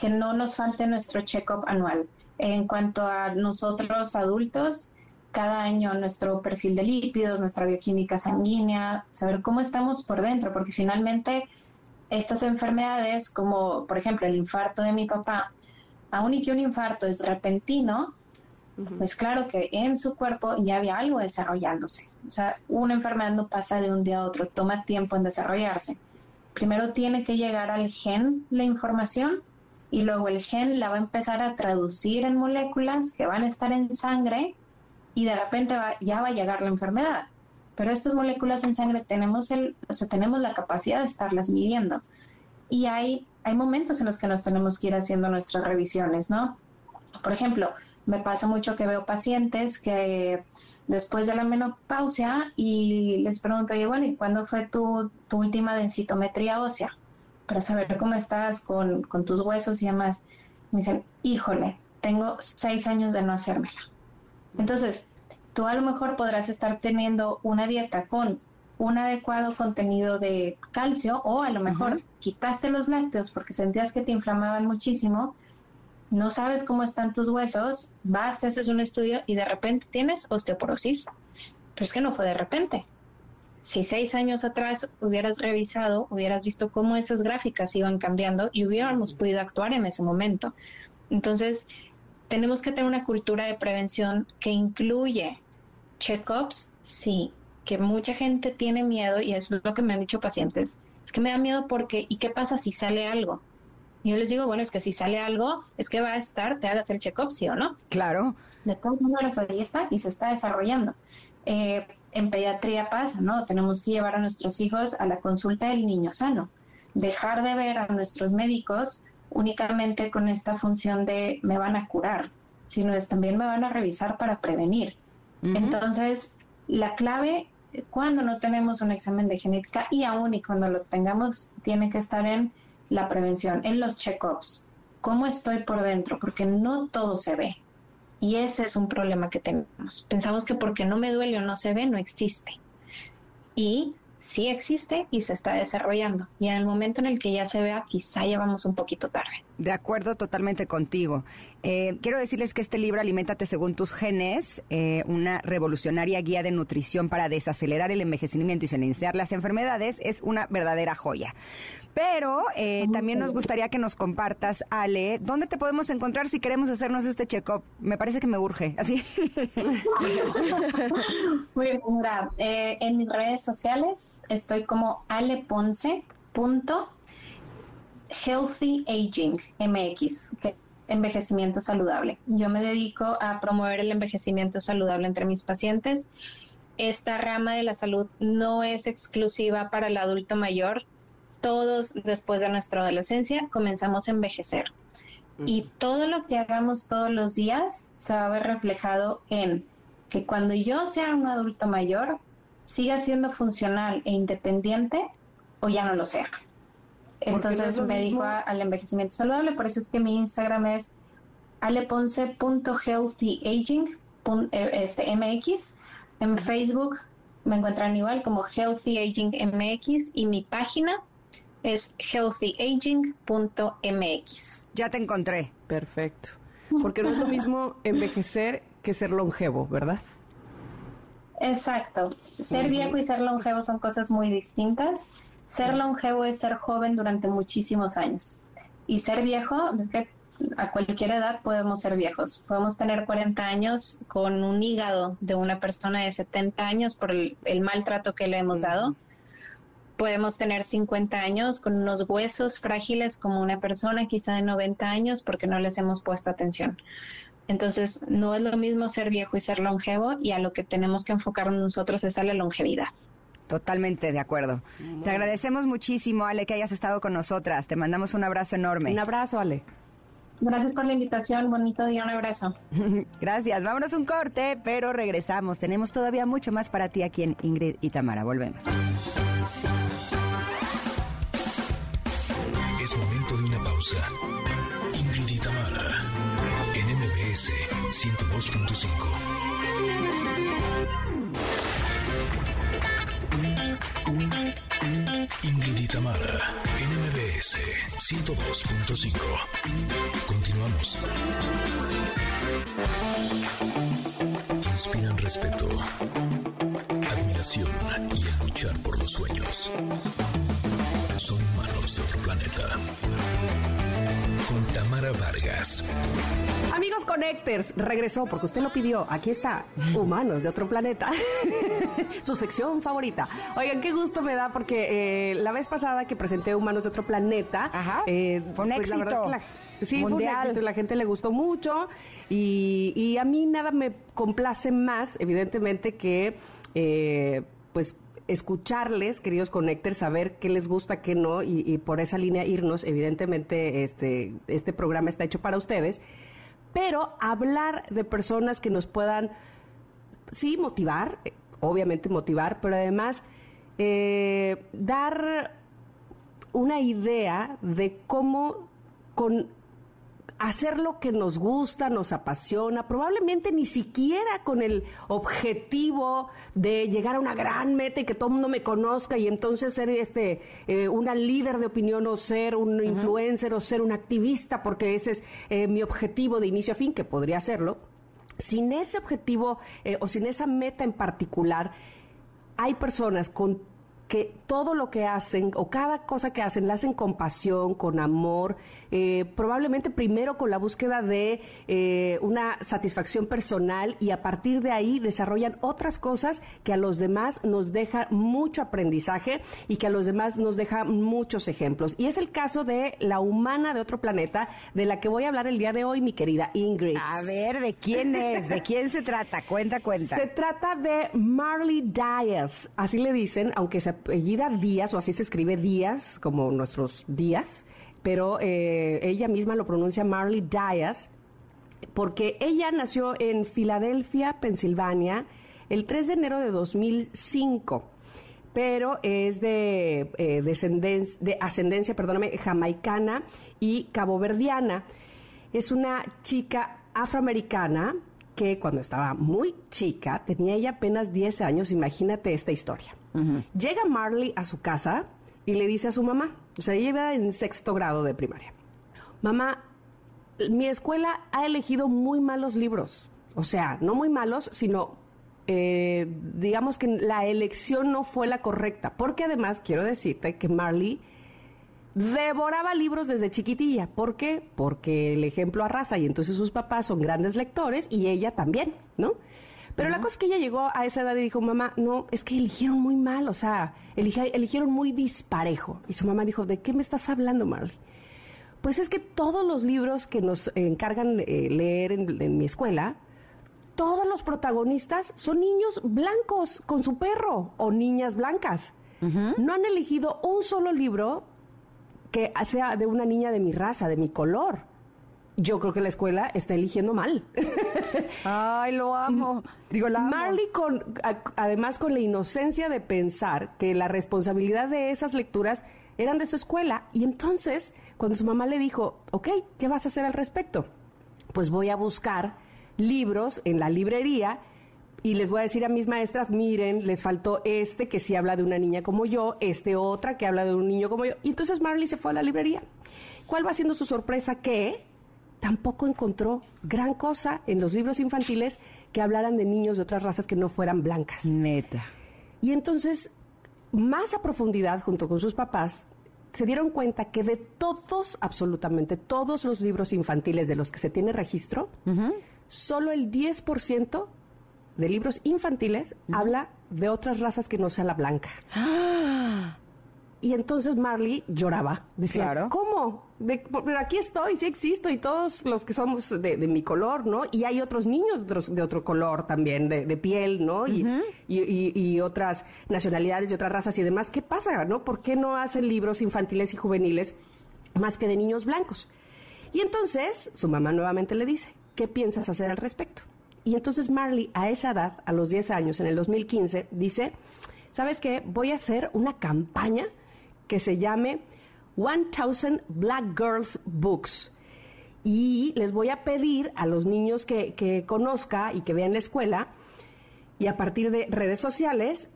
que no nos falte nuestro check-up anual. En cuanto a nosotros adultos, cada año nuestro perfil de lípidos, nuestra bioquímica sanguínea, saber cómo estamos por dentro, porque finalmente estas enfermedades, como por ejemplo el infarto de mi papá, aun y que un infarto es repentino, pues claro que en su cuerpo ya había algo desarrollándose. O sea, una enfermedad no pasa de un día a otro, toma tiempo en desarrollarse. Primero tiene que llegar al gen la información y luego el gen la va a empezar a traducir en moléculas que van a estar en sangre y de repente ya va a llegar la enfermedad. Pero estas moléculas en sangre tenemos, el, o sea, tenemos la capacidad de estarlas midiendo. Y hay, hay momentos en los que nos tenemos que ir haciendo nuestras revisiones, ¿no? Por ejemplo, me pasa mucho que veo pacientes que después de la menopausia y les pregunto, oye, bueno, ¿y cuándo fue tu, última densitometría ósea? Para saber cómo estás con, con tus huesos y demás. Me dicen, híjole, tengo seis años de no hacérmela. Entonces, tú a lo mejor podrás estar teniendo una dieta con un adecuado contenido de calcio o a lo mejor quitaste los lácteos porque sentías que te inflamaban muchísimo, no sabes cómo están tus huesos, vas, haces un estudio y de repente tienes osteoporosis. Pero es que no fue de repente. Si seis años atrás hubieras revisado, hubieras visto cómo esas gráficas iban cambiando y hubiéramos podido actuar en ese momento. Entonces, tenemos que tener una cultura de prevención que incluye check-ups, sí, que mucha gente tiene miedo y es lo que me han dicho pacientes. Es que me da miedo porque, ¿y qué pasa si sale algo? Y yo les digo, bueno, es que si sale algo, es que va a estar, te hagas el check-up, ¿sí o no? Claro. De todas maneras, ahí está y se está desarrollando. Eh, en pediatría pasa, ¿no? Tenemos que llevar a nuestros hijos a la consulta del niño sano. Dejar de ver a nuestros médicos únicamente con esta función de me van a curar, sino es también me van a revisar para prevenir. Entonces, la clave cuando no tenemos un examen de genética y aún y cuando lo tengamos, tiene que estar en la prevención, en los check-ups. ¿Cómo estoy por dentro? Porque no todo se ve. Y ese es un problema que tenemos. Pensamos que porque no me duele o no se ve, no existe. Y sí existe y se está desarrollando. Y en el momento en el que ya se vea, quizá ya vamos un poquito tarde. De acuerdo totalmente contigo. Eh, quiero decirles que este libro, Aliméntate según tus genes, eh, una revolucionaria guía de nutrición para desacelerar el envejecimiento y silenciar las enfermedades, es una verdadera joya. Pero eh, también nos gustaría que nos compartas, Ale, ¿dónde te podemos encontrar si queremos hacernos este check-up? Me parece que me urge, así. Muy bien, mira, en mis redes sociales estoy como aleponce Healthy Aging MX, que envejecimiento saludable. Yo me dedico a promover el envejecimiento saludable entre mis pacientes. Esta rama de la salud no es exclusiva para el adulto mayor. Todos después de nuestra adolescencia comenzamos a envejecer. Y todo lo que hagamos todos los días se va a ver reflejado en que cuando yo sea un adulto mayor, siga siendo funcional e independiente o ya no lo sea. Entonces me dedico al envejecimiento saludable, por eso es que mi Instagram es aleponce.healthyaging.mx. Este, en Facebook me encuentran igual como Healthy Aging MX y mi página es healthyaging.mx. Ya te encontré. Perfecto. Porque no es lo mismo envejecer que ser longevo, ¿verdad? Exacto. Ser viejo y ser longevo son cosas muy distintas. Ser longevo es ser joven durante muchísimos años. Y ser viejo, es que a cualquier edad podemos ser viejos. Podemos tener 40 años con un hígado de una persona de 70 años por el, maltrato que le hemos dado. Podemos tener 50 años con unos huesos frágiles como una persona quizá de 90 años porque no les hemos puesto atención. Entonces, no es lo mismo ser viejo y ser longevo y a lo que tenemos que enfocarnos nosotros es a la longevidad. Totalmente de acuerdo. Te agradecemos muchísimo, Ale, que hayas estado con nosotras. Te mandamos un abrazo enorme. Un abrazo, Ale. Gracias por la invitación, bonito día, un abrazo. Gracias, vámonos un corte, pero regresamos. Tenemos todavía mucho más para ti aquí en Ingrid y Tamara. Volvemos. Es momento de una pausa. Ingrid y Tamara, en MBS 102.5. Ingrid y Tamara, en MBS 102.5. Continuamos. Inspiran respeto, admiración y el luchar por los sueños. Son humanos de otro planeta. Vargas. Amigos Connectors, regresó porque usted lo pidió. Aquí está, Humanos de otro planeta. Su sección favorita. Oigan, qué gusto me da porque eh, la vez pasada que presenté Humanos de otro planeta, Ajá. eh, Fue un pues, la verdad éxito es que la- sí, fue un éxito y la gente le gustó mucho. Y, y a mí nada me complace más, evidentemente, que eh, pues escucharles, queridos connectors, saber qué les gusta, qué no, y, por esa línea irnos. Evidentemente, este, este programa está hecho para ustedes, pero hablar de personas que nos puedan, sí, motivar, obviamente motivar, pero además eh, dar una idea de cómo con hacer lo que nos gusta, nos apasiona, probablemente ni siquiera con el objetivo de llegar a una gran meta y que todo el mundo me conozca y entonces ser este eh, una líder de opinión o ser un influencer o ser un activista, porque ese es eh, mi objetivo de inicio a fin, que podría serlo. Sin ese objetivo eh, o sin esa meta en particular, hay personas con que todo lo que hacen o cada cosa que hacen la hacen con pasión, con amor, eh, probablemente primero con la búsqueda de eh, una satisfacción personal y a partir de ahí desarrollan otras cosas que a los demás nos deja mucho aprendizaje y que a los demás nos deja muchos ejemplos. Y es el caso de la humana de otro planeta de la que voy a hablar el día de hoy, mi querida Ingrid. A ver, ¿de quién es? ¿De quién se trata? Cuenta, cuenta. Se trata de Marley Díaz, así le dicen, aunque se apellida Díaz o así se escribe Díaz, como nuestros días, pero eh, ella misma lo pronuncia Marley Díaz, porque ella nació en Filadelfia, Pensilvania, el 3 de enero de 2005 pero es de, eh, de ascendencia, perdóname, jamaicana y caboverdiana. Es una chica afroamericana que cuando estaba muy chica, tenía ella apenas 10 años, imagínate esta historia. Llega Marley a su casa y le dice a su mamá, o sea, ella iba en sexto grado de primaria, mamá, mi escuela ha elegido muy malos libros, o sea, no muy malos, sino eh, digamos que la elección no fue la correcta, porque además quiero decirte que Marley devoraba libros desde chiquitilla. ¿Por qué? Porque el ejemplo arrasa y entonces sus papás son grandes lectores y ella también, ¿no? Pero la cosa es que ella llegó a esa edad y dijo, mamá, no, es que eligieron muy mal, o sea, eligieron muy disparejo. Y su mamá dijo, ¿de qué me estás hablando, Marley? Pues es que todos los libros que nos encargan eh, leer en, en mi escuela, todos los protagonistas son niños blancos con su perro o niñas blancas. No han elegido un solo libro que sea de una niña de mi raza, de mi color. Yo creo que la escuela está eligiendo mal. Ay, lo amo. Digo, la amo. Marley, con, a- además con la inocencia de pensar que la responsabilidad de esas lecturas eran de su escuela. Y entonces, cuando su mamá le dijo, ok, ¿qué vas a hacer al respecto? Pues voy a buscar libros en la librería y les voy a decir a mis maestras, miren, les faltó este que sí habla de una niña como yo, este otra que habla de un niño como yo. Y entonces Marley se fue a la librería. ¿Cuál va siendo su sorpresa? Que tampoco encontró gran cosa en los libros infantiles que hablaran de niños de otras razas que no fueran blancas. Neta. Y entonces, más a profundidad, junto con sus papás, se dieron cuenta que de todos, absolutamente todos los libros infantiles de los que se tiene registro, solo el 10% de libros infantiles habla de otras razas que no sea la blanca. Y entonces Marley lloraba. Decía, Claro. ¿cómo? De- pero aquí estoy, sí existo, y todos los que somos de, de mi color, ¿no? Y hay otros niños de, otros- de otro color también, de, de piel, ¿no? Y, y- y- y otras nacionalidades y otras razas y demás. ¿Qué pasa, no? ¿Por qué no hacen libros infantiles y juveniles más que de niños blancos? Y entonces su mamá nuevamente le dice, ¿qué piensas hacer al respecto? Y entonces Marley, a esa edad, a los 10 años, en el 2015, dice, ¿sabes qué? Voy a hacer una campaña que se llame 1000 Black Girls Books. Y les voy a pedir a los niños que, que conozca y que vean la escuela, y a partir de redes sociales,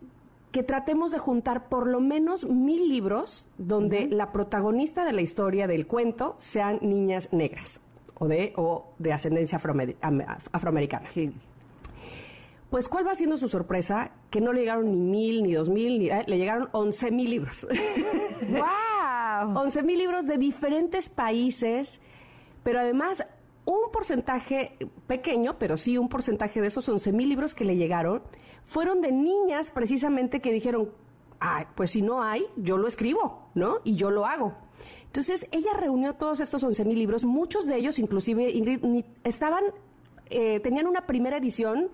que tratemos de juntar por lo menos mil libros donde la protagonista de la historia del cuento sean niñas negras o de, o de ascendencia afroamericana. Sí. Pues, ¿cuál va siendo su sorpresa? Que no le llegaron ni mil, ni dos mil, ni, eh, le llegaron once mil libros. ¡Wow! Once mil libros de diferentes países, pero además un porcentaje pequeño, pero sí un porcentaje de esos once mil libros que le llegaron, fueron de niñas precisamente que dijeron, ah, pues si no hay, yo lo escribo, ¿no? Y yo lo hago. Entonces, ella reunió todos estos 11 mil libros, muchos de ellos, inclusive, Ingrid, estaban, eh, tenían una primera edición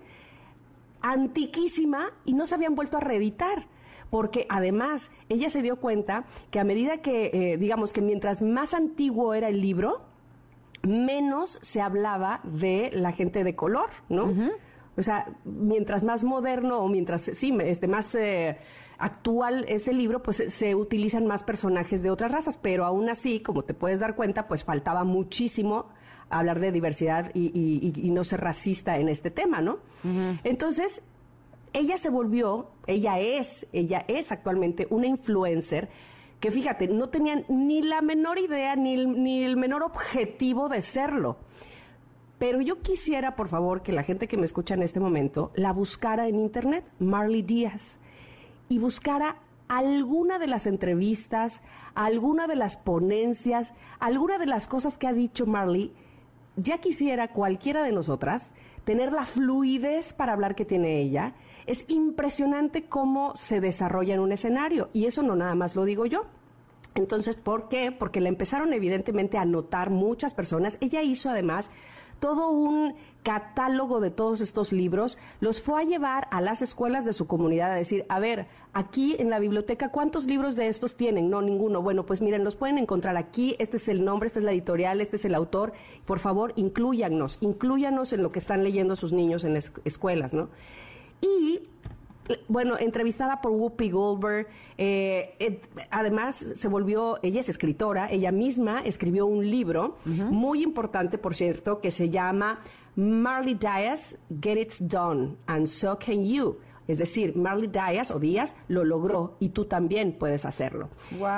antiquísima y no se habían vuelto a reeditar porque además ella se dio cuenta que a medida que, eh, digamos que mientras más antiguo era el libro, menos se hablaba de la gente de color, ¿no? O sea, mientras más moderno o mientras, sí, este, más eh, actual es el libro, pues se utilizan más personajes de otras razas, pero aún así, como te puedes dar cuenta, pues faltaba muchísimo hablar de diversidad y, no ser racista en este tema, ¿no? Entonces, ella se volvió, ella es, ella es actualmente una influencer que fíjate, no tenían ni la menor idea ni ni el menor objetivo de serlo. Pero yo quisiera, por favor, que la gente que me escucha en este momento la buscara en internet, Marley Díaz, y buscara alguna de las entrevistas, alguna de las ponencias, alguna de las cosas que ha dicho Marley. Ya quisiera cualquiera de nosotras tener la fluidez para hablar que tiene ella. Es impresionante cómo se desarrolla en un escenario, y eso no nada más lo digo yo. Entonces, ¿por qué? Porque la empezaron evidentemente a notar muchas personas. Ella hizo además todo un catálogo de todos estos libros, los fue a llevar a las escuelas de su comunidad a decir, a ver, aquí en la biblioteca, ¿cuántos libros de estos tienen? No, ninguno. Bueno, pues miren, los pueden encontrar aquí, este es el nombre, esta es la editorial, este es el autor. Por favor, incluyanos, incluyanos en lo que están leyendo sus niños en las escuelas, ¿no? Y bueno, entrevistada por Whoopi Goldberg. Eh, además, se volvió, ella es escritora, ella misma escribió un libro muy importante, por cierto, que se llama Marley Dias Get It Done, and So Can You. Es decir, Marley Dias o Díaz lo logró y tú también puedes hacerlo.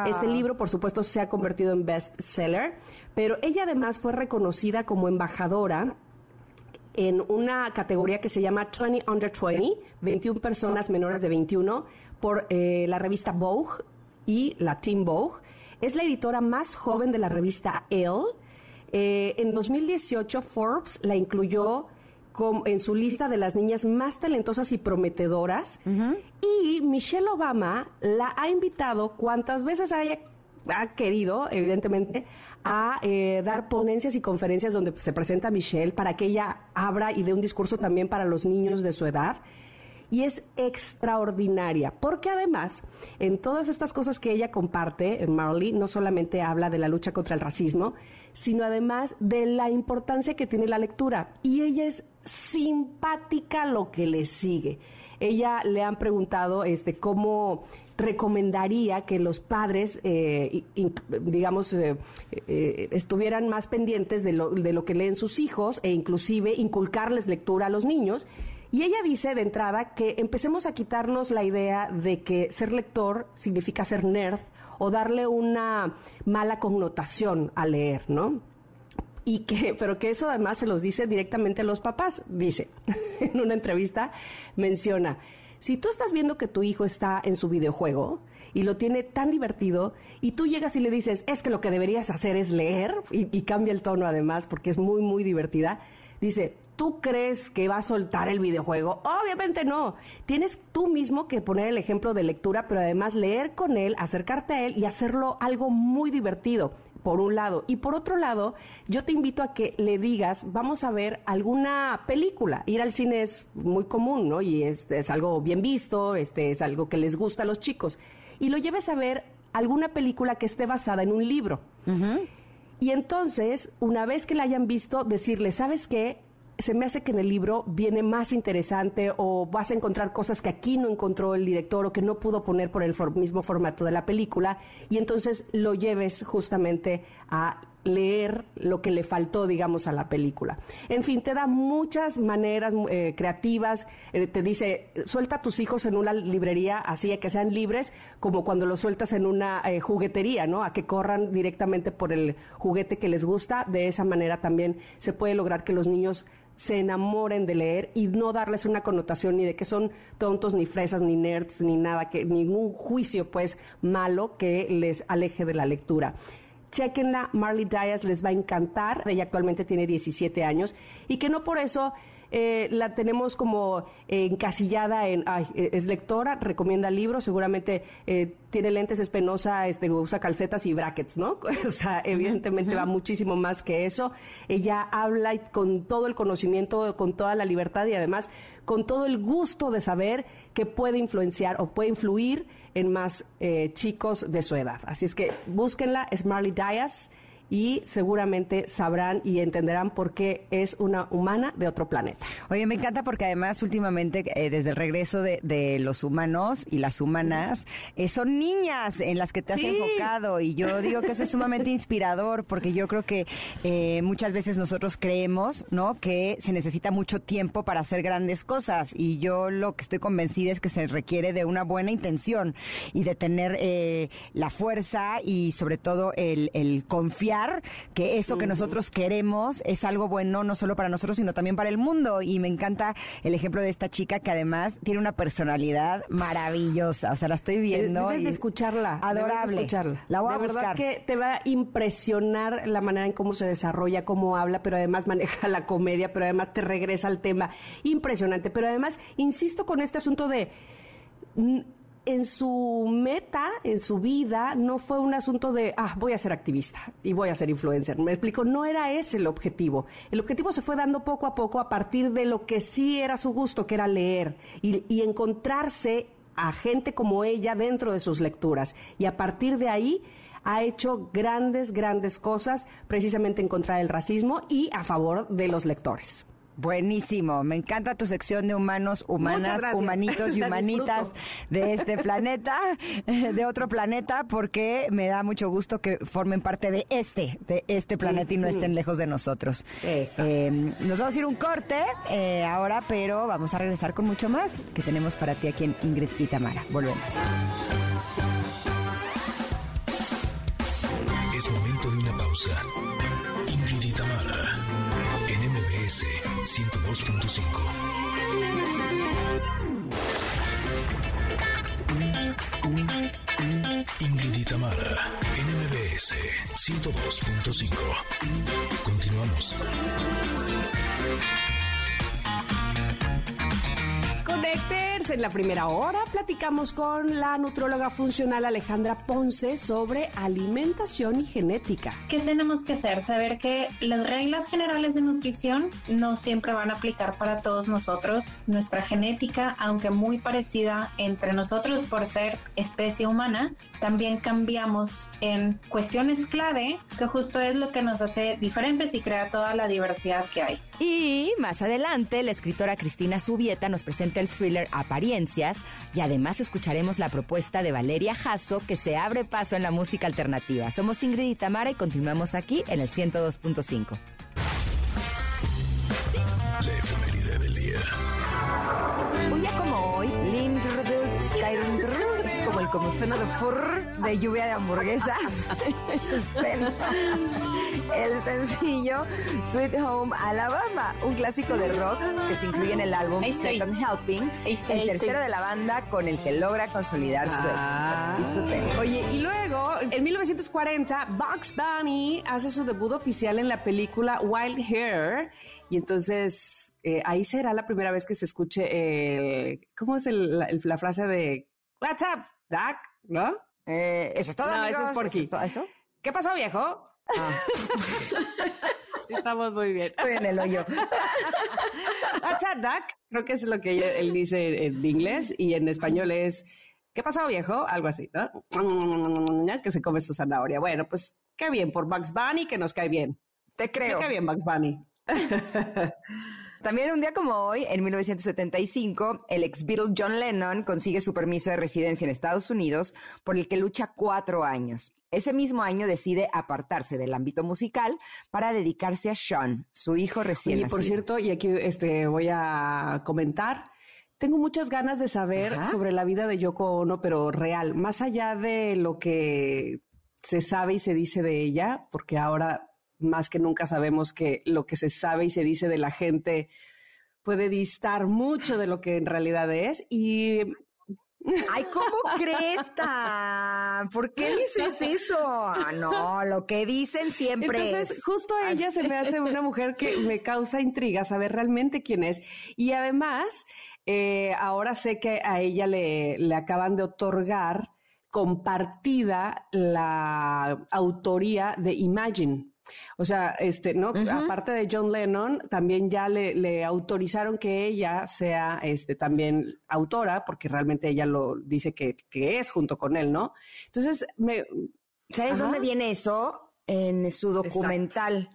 Este libro, por supuesto, se ha convertido en bestseller, pero ella además fue reconocida como embajadora en una categoría que se llama 20 Under 20, 21 personas menores de 21, por eh, la revista Vogue y la Team Vogue. Es la editora más joven de la revista Elle. Eh, en 2018 Forbes la incluyó en su lista de las niñas más talentosas y prometedoras. Y Michelle Obama la ha invitado cuantas veces haya ha querido, evidentemente, a eh, dar ponencias y conferencias donde se presenta Michelle para que ella abra y dé un discurso también para los niños de su edad. Y es extraordinaria, porque además, en todas estas cosas que ella comparte, Marley no solamente habla de la lucha contra el racismo, sino además de la importancia que tiene la lectura. Y ella es simpática lo que le sigue. Ella le han preguntado este, cómo recomendaría que los padres, eh, digamos, eh, eh, estuvieran más pendientes de lo, de lo que leen sus hijos e inclusive inculcarles lectura a los niños. Y ella dice de entrada que empecemos a quitarnos la idea de que ser lector significa ser nerd o darle una mala connotación a leer, ¿no? Y que, pero que eso además se los dice directamente a los papás. Dice, en una entrevista, menciona, si tú estás viendo que tu hijo está en su videojuego y lo tiene tan divertido y tú llegas y le dices, es que lo que deberías hacer es leer y, cambia el tono además porque es muy, muy divertida, dice, ¿tú crees que va a soltar el videojuego? Obviamente no. Tienes tú mismo que poner el ejemplo de lectura, pero además leer con él, acercarte a él y hacerlo algo muy divertido por un lado. Y por otro lado, yo te invito a que le digas, vamos a ver alguna película. Ir al cine es muy común, ¿no? Y es, es algo bien visto, este, es algo que les gusta a los chicos. Y lo lleves a ver alguna película que esté basada en un libro. Y entonces, una vez que la hayan visto, decirle, ¿sabes qué? Se me hace que en el libro viene más interesante o vas a encontrar cosas que aquí no encontró el director o que no pudo poner por el mismo formato de la película y entonces lo lleves justamente a leer lo que le faltó, digamos, a la película. En fin, te da muchas maneras eh, creativas, eh, te dice, suelta a tus hijos en una librería así, a que sean libres, como cuando los sueltas en una eh, juguetería, ¿no? A que corran directamente por el juguete que les gusta. De esa manera también se puede lograr que los niños se enamoren de leer y no darles una connotación ni de que son tontos, ni fresas, ni nerds, ni nada, que ningún juicio pues malo que les aleje de la lectura. Chequenla, Marley Dias les va a encantar. Ella actualmente tiene 17 años y que no por eso eh, la tenemos como encasillada en, ay, eh, es lectora, recomienda libros, seguramente eh, tiene lentes, es penosa, este, usa calcetas y brackets, ¿no? o sea, evidentemente va muchísimo más que eso. Ella habla con todo el conocimiento, con toda la libertad y además con todo el gusto de saber que puede influenciar o puede influir en más chicos de su edad. Así es que búsquenla, es Marley Dias y seguramente sabrán y entenderán por qué es una humana de otro planeta. Oye, me encanta porque además últimamente eh, desde el regreso de, los humanos y las humanas eh, son niñas en las que te has enfocado y yo digo que eso es sumamente inspirador porque yo creo que eh, muchas veces nosotros creemos, ¿no? Que se necesita mucho tiempo para hacer grandes cosas y yo lo que estoy convencida es que se requiere de una buena intención y de tener la fuerza y sobre todo el, el confiar que eso que nosotros queremos es algo bueno no solo para nosotros, sino también para el mundo. Y me encanta el ejemplo de esta chica que además tiene una personalidad maravillosa. O sea, la estoy viendo. Debes de escucharla. Adorable. escucharla. La voy a verdad que te va a impresionar la manera en cómo se desarrolla, cómo habla, pero además maneja la comedia, pero además te regresa al tema. Impresionante. Pero además, insisto con este asunto de en su meta, en su vida, no fue un asunto de, ah, voy a ser activista y voy a ser influencer. Me explico, no era ese el objetivo. El objetivo se fue dando poco a poco a partir de lo que sí era su gusto, que era leer y, y encontrarse a gente como ella dentro de sus lecturas. Y a partir de ahí ha hecho grandes, grandes cosas precisamente en contra del racismo y a favor de los lectores. Buenísimo, me encanta tu sección de humanos, humanas, humanitos y humanitas de este planeta, de otro planeta, porque me da mucho gusto que formen parte de este, de este planeta y no estén lejos de nosotros. Eh, nos vamos a ir un corte eh, ahora, pero vamos a regresar con mucho más que tenemos para ti aquí en Ingrid y Tamara. Volvemos. Es momento de una pausa. 102.5. Ingrid y Tamara, NMBS 102.5. Continuamos. Conecters, en la primera hora platicamos con la nutróloga funcional Alejandra Ponce sobre alimentación y genética. ¿Qué tenemos que hacer? Saber que las reglas generales de nutrición no siempre van a aplicar para todos nosotros. Nuestra genética, aunque muy parecida entre nosotros por ser especie humana, también cambiamos en cuestiones clave, que justo es lo que nos hace diferentes y crea toda la diversidad que hay. Y más adelante, la escritora Cristina Subieta nos presenta el thriller Apariencias y además escucharemos la propuesta de Valeria Jasso que se abre paso en la música alternativa. Somos Ingrid y Tamara y continuamos aquí en el 102.5. como comisiono de fur de lluvia de hamburguesas. el sencillo Sweet Home Alabama, un clásico de rock que se incluye en el álbum Second Helping, el tercero de la banda con el que logra consolidar su éxito. Ah. Disfruten. Oye, y luego, en 1940, Bugs Bunny hace su debut oficial en la película Wild Hair. Y entonces eh, ahí será la primera vez que se escuche el. ¿Cómo es el- la, el- la frase de What's up, Doc? ¿No? Eh, eso es todo, No, eso es por aquí. ¿Eso? ¿Eso? ¿Qué pasó, viejo? Ah. Estamos muy bien. Estoy en el hoyo. What's up? Creo que es lo que él dice en inglés y en español es ¿Qué pasó, viejo? Algo así, ¿no? Que se come su zanahoria. Bueno, pues qué bien, por Bugs Bunny que nos cae bien. Te creo. Qué bien, Bugs Bunny. También un día como hoy, en 1975, el ex Beatle John Lennon consigue su permiso de residencia en Estados Unidos, por el que lucha cuatro años. Ese mismo año decide apartarse del ámbito musical para dedicarse a Sean, su hijo recién Y por cierto, y aquí este, voy a comentar, tengo muchas ganas de saber sobre la vida de Yoko Ono, pero real, más allá de lo que se sabe y se dice de ella, porque ahora más que nunca sabemos que lo que se sabe y se dice de la gente puede distar mucho de lo que en realidad es. Y Ay, ¿cómo crees, ¿Por qué dices eso? Ah, no, lo que dicen siempre Entonces, justo ella se me hace una mujer que me causa intriga saber realmente quién es. Y además, eh, ahora sé que a ella le, le acaban de otorgar compartida la autoría de Imagine. O sea, este, ¿no? Aparte de John Lennon, también ya le, autorizaron que ella sea este, también autora, porque realmente ella lo dice que, es junto con él, ¿no? Entonces, me. ¿Sabes dónde viene eso? En su documental.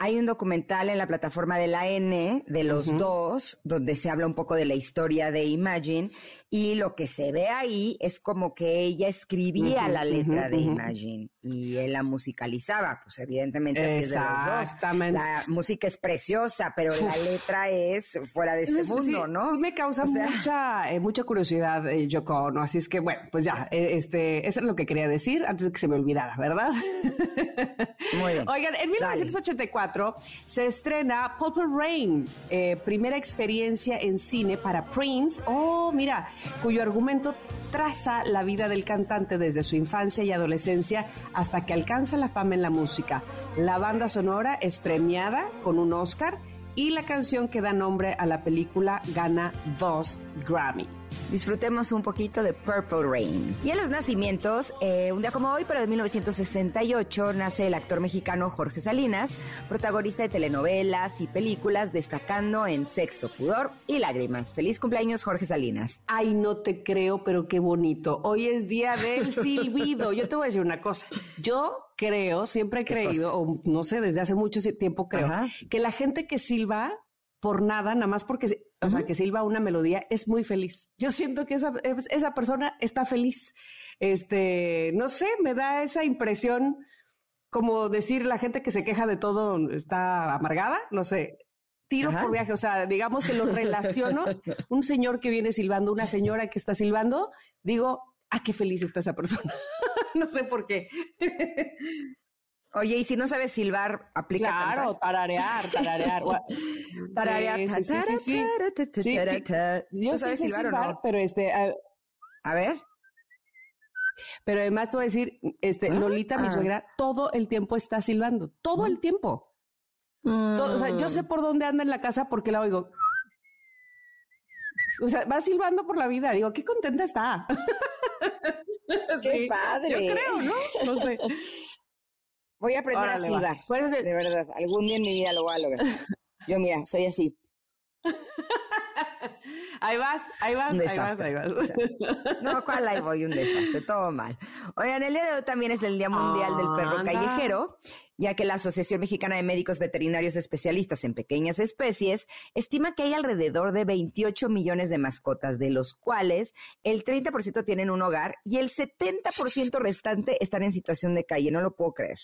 Hay un documental en la plataforma de la N de los dos, donde se habla un poco de la historia de Imagine, y lo que se ve ahí es como que ella escribía la letra de Imagine y él la musicalizaba. Pues evidentemente es de los dos. La música es preciosa, pero la letra es fuera de ese mundo, ¿no? Me causa mucha, eh, mucha curiosidad, eh, Yoko, ¿no? Así es que, bueno, pues ya, eh, este, eso es lo que quería decir antes de que se me olvidara, ¿verdad? Muy bien. Oigan, en 1984 se estrena Purple Rain, eh, primera experiencia en cine para Prince. Oh, mira, cuyo argumento traza la vida del cantante desde su infancia y adolescencia hasta que alcanza la fama en la música. La banda sonora es premiada con un Oscar y la canción que da nombre a la película gana dos Grammy. Disfrutemos un poquito de Purple Rain. Y en los nacimientos, eh, un día como hoy, pero de 1968, nace el actor mexicano Jorge Salinas, protagonista de telenovelas y películas, destacando en Sexo, Pudor y Lágrimas. Feliz cumpleaños, Jorge Salinas. Ay, no te creo, pero qué bonito. Hoy es día del silbido. Yo te voy a decir una cosa. Yo creo, siempre he creído, o no sé, desde hace mucho tiempo creo, que la gente que silba por nada, nada más porque, o sea, que silba una melodía, es muy feliz. Yo siento que esa, esa persona está feliz. Este, no sé, me da esa impresión como decir la gente que se queja de todo está amargada, no sé. Tiro por viaje, o sea, digamos que lo relaciono. Un señor que viene silbando, una señora que está silbando, digo, ah, qué feliz está esa persona. no sé por qué. Oye, y si no sabes silbar, aplica Claro, tararear, tararear. tararear. Sí, sí, sí, Yo sé silbar, o no? pero este... A ver. Pero además te voy a decir, este, Lolita, mi ah. suegra, todo el tiempo está silbando. Todo el tiempo. o sea, yo sé por dónde anda en la casa porque la oigo. O sea, va silbando por la vida. Digo, qué contenta está. Qué padre. Yo creo, ¿no? No sé. Voy a aprender a silbar. De verdad, algún día en mi vida lo voy a lograr. Yo, mira, soy así. Ahí vas, ahí vas, ahí vas, ahí vas. no, ¿cuál ahí voy? Un desastre, todo mal. Oigan, el día de hoy también es el Día Mundial del Perro Callejero, ya que la Asociación Mexicana de Médicos Veterinarios Especialistas en Pequeñas Especies estima que hay alrededor de 28 millones de mascotas, de los cuales el 30% tienen un hogar y el 70% restante están en situación de calle. No lo puedo creer.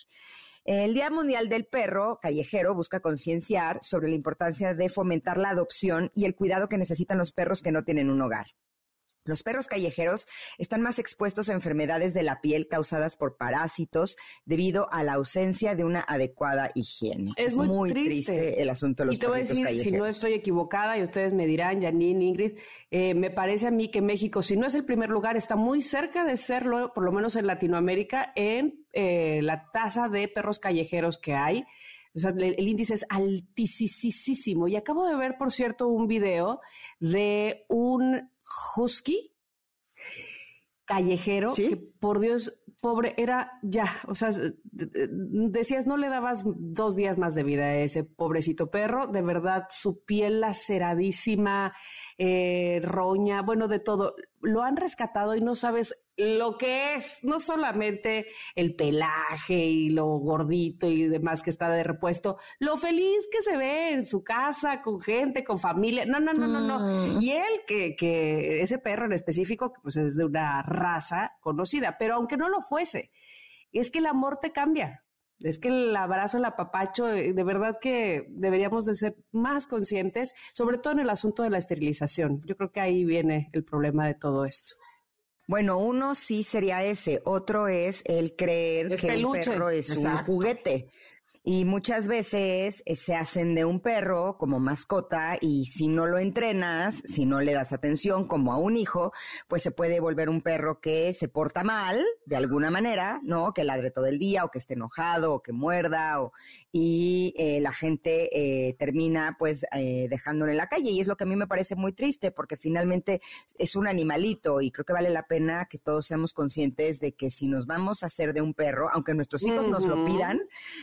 El Día Mundial del Perro Callejero busca concienciar sobre la importancia de fomentar la adopción y el cuidado que necesitan los perros que no tienen un hogar. Los perros callejeros están más expuestos a enfermedades de la piel causadas por parásitos debido a la ausencia de una adecuada higiene. Es muy, triste. el asunto de los y te voy a decir, Si no estoy equivocada y ustedes me dirán, Janine, Ingrid, eh, me parece a mí que México, si no es el primer lugar, está muy cerca de serlo, por lo menos en Latinoamérica, en eh, la tasa de perros callejeros que hay. O sea, el, el, índice es altísimo. Y acabo de ver, por cierto, un video de un husky callejero que por Dios, pobre, era ya, o sea, decías, no le dabas dos días más de vida a ese pobrecito perro, de verdad, su piel laceradísima, eh, roña, bueno, de todo. Lo han rescatado y no sabes lo que es, no solamente el pelaje y lo gordito y demás que está de repuesto, lo feliz que se ve en su casa, con gente, con familia. No, no, no, no, no. Mm. Y él, que, que ese perro en específico, pues es de una raza conocida, pero aunque no lo fuese, es que el amor te cambia. Es que el abrazo, el apapacho, eh, de verdad que deberíamos de ser más conscientes, sobre todo en el asunto de la esterilización. Yo creo que ahí viene el problema de todo esto. Bueno, uno sí sería ese, otro es el creer que el perro es un juguete. Y muchas veces eh, se hacen de un perro como mascota y si no lo entrenas, si no le das atención como a un hijo, pues se puede volver un perro que se porta mal de alguna manera, ¿no? Que ladre todo el día o que esté enojado o que muerda o, y eh, la gente eh, termina pues dejándolo en la calle y es lo que a mí me parece muy triste porque finalmente es un animalito y creo que vale la pena que todos seamos conscientes de que si nos vamos a hacer de un perro, aunque nuestros hijos nos lo pidan,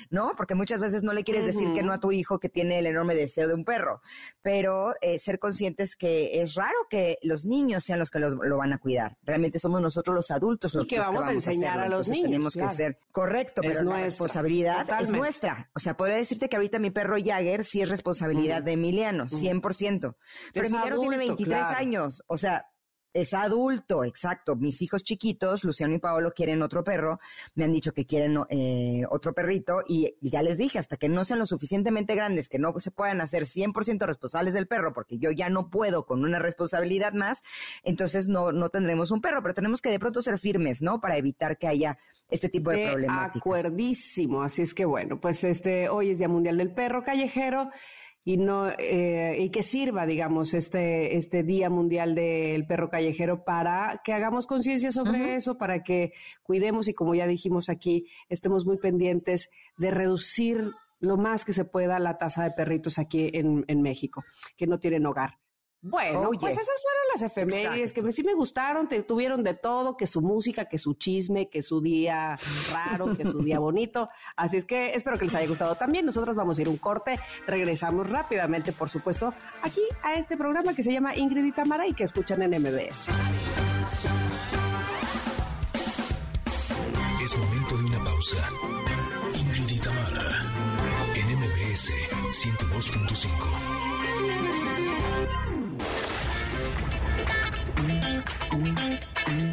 ¿no? Porque muchas veces no le quieres decir que no a tu hijo que tiene el enorme deseo de un perro, pero eh, ser conscientes que es raro que los niños sean los que lo van a cuidar. Realmente somos nosotros los adultos los, que, vamos a enseñar a, los niños. Tenemos que ser correcto, pero la responsabilidad es nuestra. O sea, podría decirte que ahorita mi perro Jagger sí es responsabilidad de Emiliano, 100%. Pero Emiliano tiene 23 años. O sea, es adulto, exacto. Mis hijos chiquitos, Luciano y Paolo, quieren otro perro. Me han dicho que quieren eh, otro perrito y ya les dije, hasta que no sean lo suficientemente grandes, que no se puedan hacer 100% responsables del perro, porque yo ya no puedo con una responsabilidad más, entonces no, no tendremos un perro, pero tenemos que de pronto ser firmes, ¿no? Para evitar que haya este tipo de, de problemáticas. Acuerdísimo. Así es que bueno, pues este, hoy es Día Mundial del Perro Callejero y no eh, y que sirva digamos este este día mundial del perro callejero para que hagamos conciencia sobre eso para que cuidemos y como ya dijimos aquí estemos muy pendientes de reducir lo más que se pueda la tasa de perritos aquí en, en México que no tienen hogar bueno, pues esas fueron las efemérides que sí me gustaron, te, tuvieron de todo, que su música, que su chisme, que su día raro, que su día bonito. Así es que espero que les haya gustado también. Nosotros vamos a ir un corte, regresamos rápidamente, por supuesto, aquí a este programa que se llama Ingrid y Tamara y que escuchan en MBS. Es momento de una pausa. Ingrid y Tamara en MBS 102.5.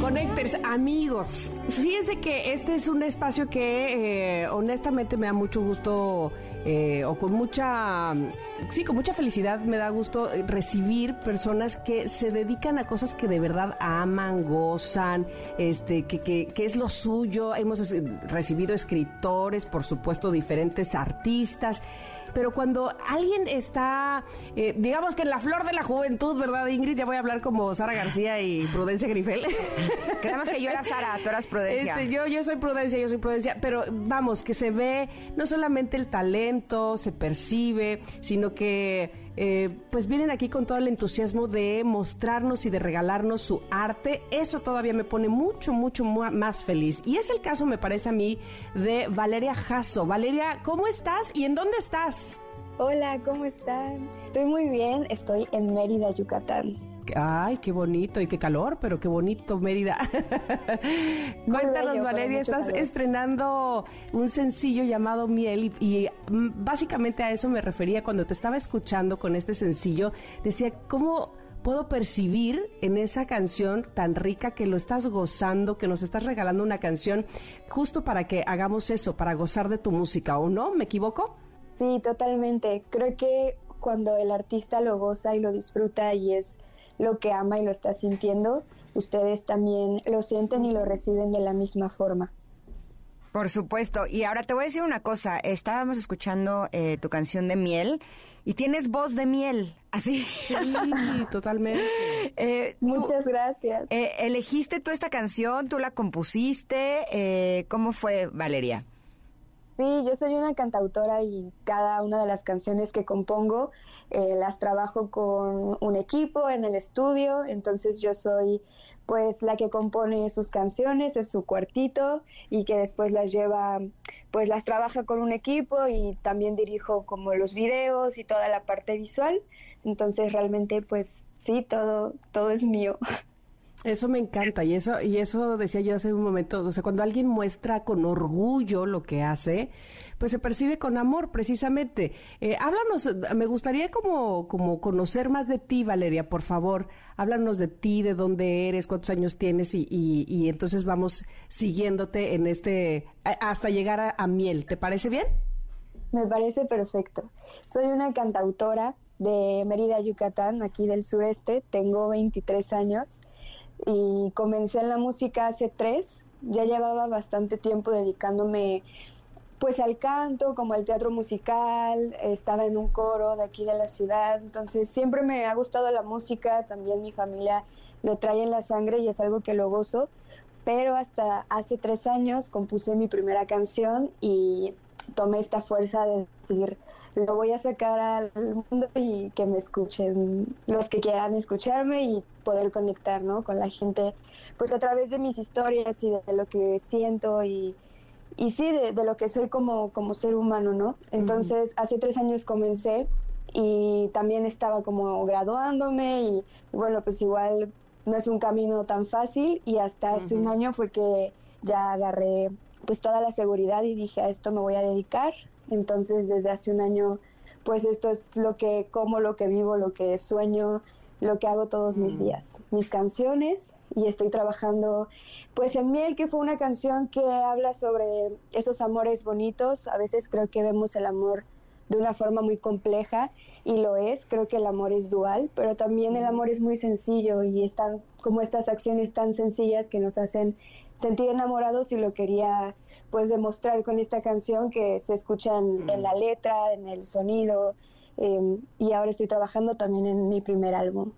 Connectors, amigos, fíjense que este es un espacio que eh, honestamente me da mucho gusto eh, o con mucha, sí, con mucha felicidad me da gusto recibir personas que se dedican a cosas que de verdad aman, gozan, este, que, que, que es lo suyo. Hemos recibido escritores, por supuesto, diferentes artistas pero cuando alguien está, eh, digamos que en la flor de la juventud, ¿verdad, Ingrid? Ya voy a hablar como Sara García y Prudencia Grifel. Quedamos que yo era Sara, tú eras Prudencia. Este, yo, yo soy Prudencia, yo soy Prudencia, pero vamos, que se ve no solamente el talento, se percibe, sino que eh, pues vienen aquí con todo el entusiasmo de mostrarnos y de regalarnos su arte. Eso todavía me pone mucho, mucho más feliz. Y es el caso, me parece a mí, de Valeria Jasso. Valeria, ¿cómo estás y en dónde estás? Hola, ¿cómo están? Estoy muy bien, estoy en Mérida, Yucatán. Ay, qué bonito y qué calor, pero qué bonito Mérida. Cuéntanos, Valeria, estás estrenando un sencillo llamado Miel y, mm, básicamente a eso me refería cuando te estaba escuchando con este sencillo. Decía, ¿cómo puedo percibir en esa canción tan rica que lo estás gozando, que nos estás regalando una canción justo para que hagamos eso, para gozar de tu música, ¿o no? ¿Me equivoco? Sí, totalmente. Creo que cuando el artista lo goza y lo disfruta y es lo que ama y lo está sintiendo, ustedes también lo sienten y lo reciben de la misma forma. Por supuesto. Y ahora te voy a decir una cosa. Estábamos escuchando eh, tu canción de miel y tienes voz de miel. Así. Sí, totalmente. Eh, Muchas gracias. Eh, ¿Elegiste tú esta canción? ¿Tú la compusiste? ¿Cómo fue, Valeria? Sí, yo soy una cantautora y cada una de las canciones que compongo eh, las trabajo con un equipo en el estudio, entonces yo soy pues la que compone sus canciones es su cuartito y que después las lleva, pues las trabaja con un equipo y también dirijo como los videos y toda la parte visual. Entonces realmente pues sí, todo, todo es mío. Eso me encanta y eso y eso decía yo hace un momento, o sea, cuando alguien muestra con orgullo lo que hace, pues se percibe con amor, precisamente. Eh, háblanos, me gustaría como como conocer más de ti, Valeria, por favor. Háblanos de ti, de dónde eres, cuántos años tienes y, y, entonces vamos siguiéndote en este hasta llegar a, a Miel. ¿Te parece bien? Me parece perfecto. Soy una cantautora de Mérida, Yucatán, aquí del sureste. Tengo 23 años y comencé en la música hace tres. Ya llevaba bastante tiempo dedicándome pues al canto, como al teatro musical, estaba en un coro de aquí de la ciudad, entonces siempre me ha gustado la música, también mi familia lo trae en la sangre y es algo que lo gozo, pero hasta hace tres años compuse mi primera canción y tomé esta fuerza de decir, lo voy a sacar al mundo y que me escuchen los que quieran escucharme y poder conectar ¿no? con la gente, pues a través de mis historias y de lo que siento y, y sí, de, lo que soy como, como ser humano, ¿no? Entonces, hace tres años comencé y también estaba como graduándome y, bueno, pues igual no es un camino tan fácil y hasta hace un año fue que ya agarré pues toda la seguridad y dije a esto me voy a dedicar. Entonces desde hace un año pues esto es lo que como, lo que vivo, lo que sueño, lo que hago todos mis mm. días, mis canciones y estoy trabajando pues en Miel que fue una canción que habla sobre esos amores bonitos, a veces creo que vemos el amor de una forma muy compleja y lo es, creo que el amor es dual, pero también el amor es muy sencillo y están como estas acciones tan sencillas que nos hacen sentir enamorados y lo quería pues demostrar con esta canción que se escucha en, la letra, en el sonido em, y ahora estoy trabajando también en mi primer álbum.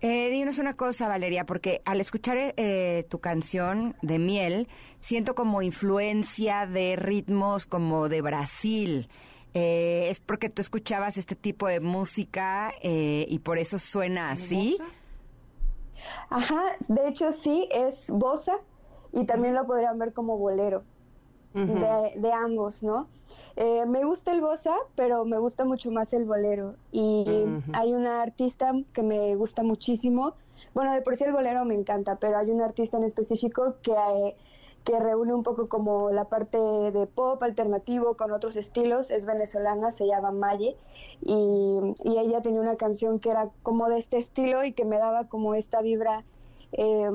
Eh, dinos una cosa, Valeria, porque al escuchar eh, tu canción de miel, siento como influencia de ritmos como de Brasil. Eh, ¿Es porque tú escuchabas este tipo de música eh, y por eso suena así? Ajá, de hecho sí, es bossa, y también lo podrían ver como bolero. de, ambos, ¿no? Eh, me gusta el bossa, pero me gusta mucho más el bolero. Y hay una artista que me gusta muchísimo. Bueno, de por sí el bolero me encanta, pero hay un artista en específico que, que reúne un poco como la parte de pop alternativo con otros estilos. Es venezolana, se llama Maye. Y, y ella tenía una canción que era como de este estilo y que me daba como esta vibra eh,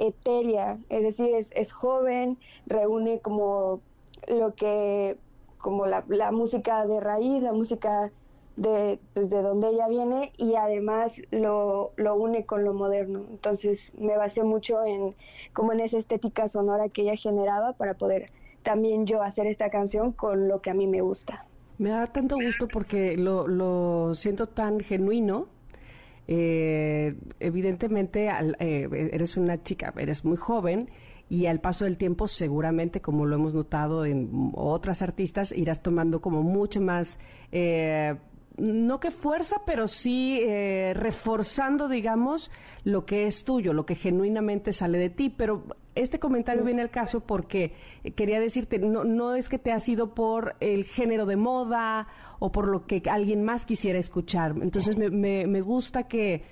etérea, es decir, es, es joven, reúne como lo que, como la, la música de raíz, la música de, pues, de donde ella viene y además lo, lo, une con lo moderno. Entonces me basé mucho en como en esa estética sonora que ella generaba para poder también yo hacer esta canción con lo que a mí me gusta. Me da tanto gusto porque lo, lo siento tan genuino eh, evidentemente eh, eres una chica, eres muy joven y al paso del tiempo seguramente, como lo hemos notado en otras artistas, irás tomando como mucho más... Eh, no que fuerza, pero sí eh, reforzando, digamos, lo que es tuyo, lo que genuinamente sale de ti. Pero este comentario viene al caso porque quería decirte, no, no es que te ha sido por el género de moda o por lo que alguien más quisiera escuchar. Entonces me, me, gusta que,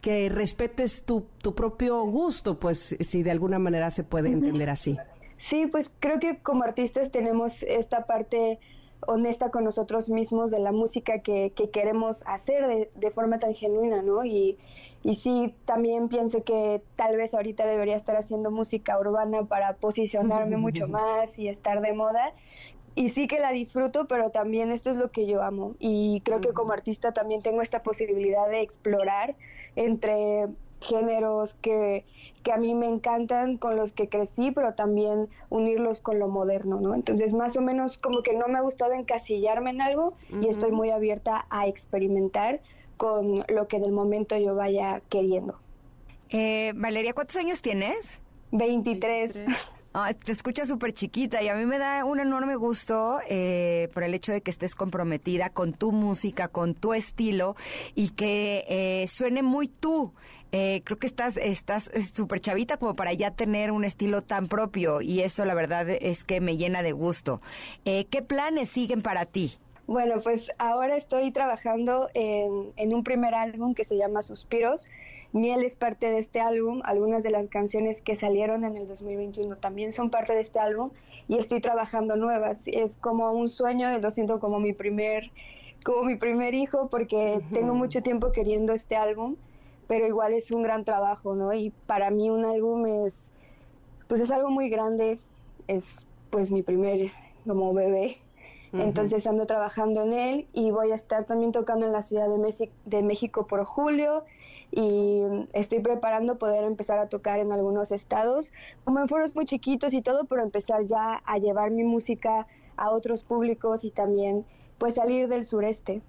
que respetes tu, tu propio gusto, pues si de alguna manera se puede entender así. Sí, pues creo que como artistas tenemos esta parte honesta con nosotros mismos de la música que, queremos hacer de, forma tan genuina, ¿no? Y, y sí, también pienso que tal vez ahorita debería estar haciendo música urbana para posicionarme mucho más y estar de moda. Y sí que la disfruto, pero también esto es lo que yo amo. Y creo que como artista también tengo esta posibilidad de explorar entre géneros que, que, a mí me encantan, con los que crecí, pero también unirlos con lo moderno, ¿no? Entonces, más o menos como que no me ha gustado encasillarme en algo y estoy muy abierta a experimentar con lo que del momento yo vaya queriendo. Eh, Valeria, ¿cuántos años tienes? 23. Te escuchas súper chiquita y a mí me da un enorme gusto eh, por el hecho de que estés comprometida con tu música, con tu estilo y que eh, suene muy tú. Eh, creo que estás estás súper chavita como para ya tener un estilo tan propio y eso la verdad es que me llena de gusto. ¿Qué planes siguen para ti? Bueno, pues ahora estoy trabajando en, en un primer álbum que se llama Suspiros Miel es parte de este álbum, algunas de las canciones que salieron en el 2021 también son parte de este álbum y estoy trabajando nuevas. Es como un sueño, lo siento como mi primer, como mi primer hijo porque tengo mucho tiempo queriendo este álbum, pero igual es un gran trabajo, ¿no? Y para mí un álbum es, pues es algo muy grande, es pues mi primer como bebé. Entonces ando trabajando en él y voy a estar también tocando en la Ciudad de, de México por julio y estoy preparando poder empezar a tocar en algunos estados, como en foros muy chiquitos y todo, pero empezar ya a llevar mi música a otros públicos y también pues salir del sureste.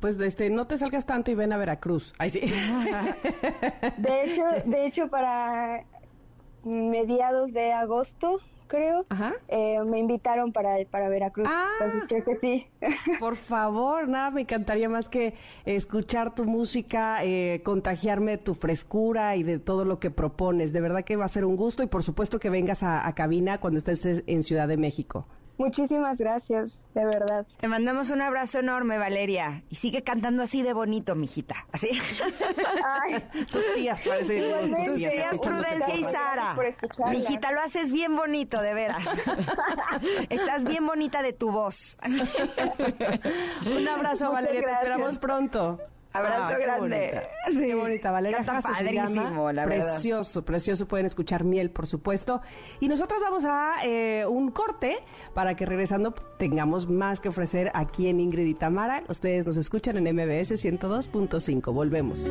Pues este, no te salgas tanto y ven a Veracruz. Ahí sí. De hecho, de hecho para mediados de agosto creo. Eh, me invitaron para, para Veracruz. Ah. entonces creo que sí. Por favor, nada, me encantaría más que escuchar tu música, eh, contagiarme tu frescura y de todo lo que propones. De verdad que va a ser un gusto y por supuesto que vengas a cabina cuando estés en Ciudad de México. Muchísimas gracias, de verdad. Te mandamos un abrazo enorme, Valeria. Y sigue cantando así de bonito, mijita. Así. Ay. Tus tías, parece. Tus tías, Prudencia y Sara. Mijita, lo haces bien bonito, de veras. Estás bien bonita de tu voz. un abrazo, Valeria. Te esperamos pronto. Abrazo grande. Sí. Qué bonita, Valeria padrísimo, la Precioso, precioso. Pueden escuchar Miel, por supuesto. Y nosotros vamos a eh, un corte para que regresando tengamos más que ofrecer aquí en Ingrid y Tamara. Ustedes nos escuchan en MBS 102.5. Volvemos.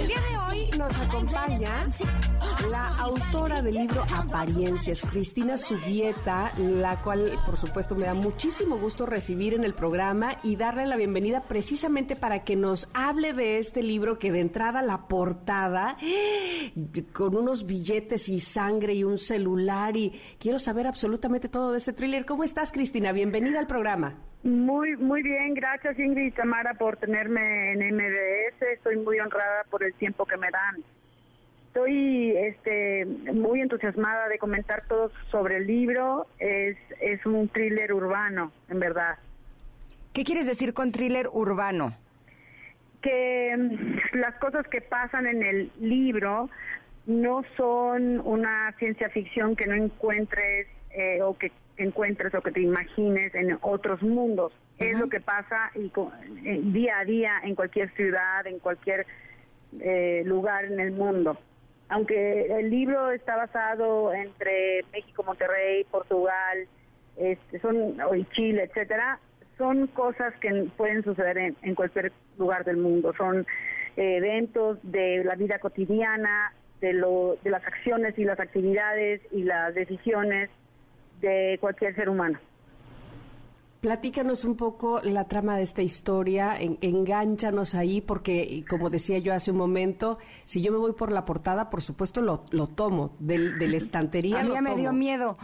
El día de hoy nos acompaña la autora del libro Apariencias, Cristina Subieta, la cual por supuesto me da muchísimo gusto recibir en el programa y darle la bienvenida precisamente para que nos hable de este libro que de entrada la portada con unos billetes y sangre y un celular y quiero saber absolutamente todo de este thriller. ¿Cómo estás Cristina? Bienvenida al programa. Muy, muy bien, gracias Ingrid y Tamara por tenerme en MBS. Estoy muy honrada por el tiempo que me dan. Estoy este, muy entusiasmada de comentar todo sobre el libro. Es, es un thriller urbano, en verdad. ¿Qué quieres decir con thriller urbano? Que mm, las cosas que pasan en el libro no son una ciencia ficción que no encuentres eh, o que encuentres o que te imagines en otros mundos. Es lo que pasa y eh, día a día en cualquier ciudad, en cualquier eh, lugar en el mundo. Aunque el libro está basado entre México, Monterrey, Portugal, este, son y Chile, etcétera, son cosas que pueden suceder en, en cualquier lugar del mundo. Son eventos de la vida cotidiana, de, lo, de las acciones y las actividades y las decisiones de cualquier ser humano. Platícanos un poco la trama de esta historia, en, engánchanos ahí, porque como decía yo hace un momento, si yo me voy por la portada, por supuesto lo, lo tomo, del, de la estantería. A mí me dio miedo.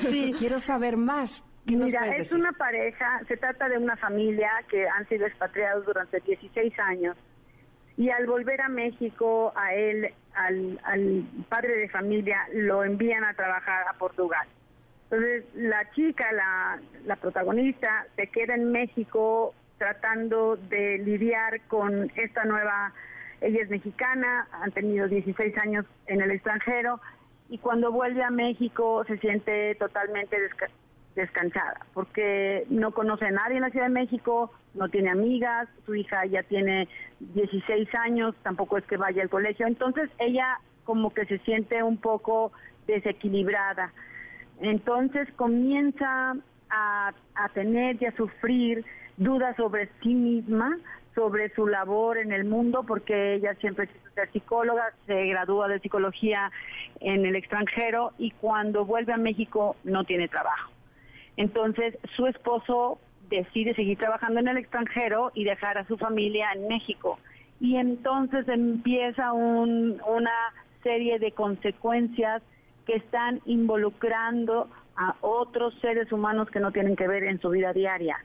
sí. Quiero saber más. Mira, es una pareja, se trata de una familia que han sido expatriados durante 16 años y al volver a México, a él, al, al padre de familia, lo envían a trabajar a Portugal. Entonces, la chica, la, la protagonista, se queda en México tratando de lidiar con esta nueva, ella es mexicana, han tenido 16 años en el extranjero y cuando vuelve a México se siente totalmente descansada porque no conoce a nadie en la Ciudad de México, no tiene amigas, su hija ya tiene 16 años, tampoco es que vaya al colegio, entonces ella como que se siente un poco desequilibrada. Entonces comienza a, tener y a sufrir duda sobre sí misma, sobre su labor en el mundo, porque ella siempre quiso ser psicóloga, se gradúa de psicología en el extranjero y cuando vuelve a México no tiene trabajo. Entonces su esposo decide seguir trabajando en el extranjero y dejar a su familia en México. Y entonces empieza un, una serie de consecuencias que están involucrando a otros seres humanos que no tienen que ver en su vida diaria.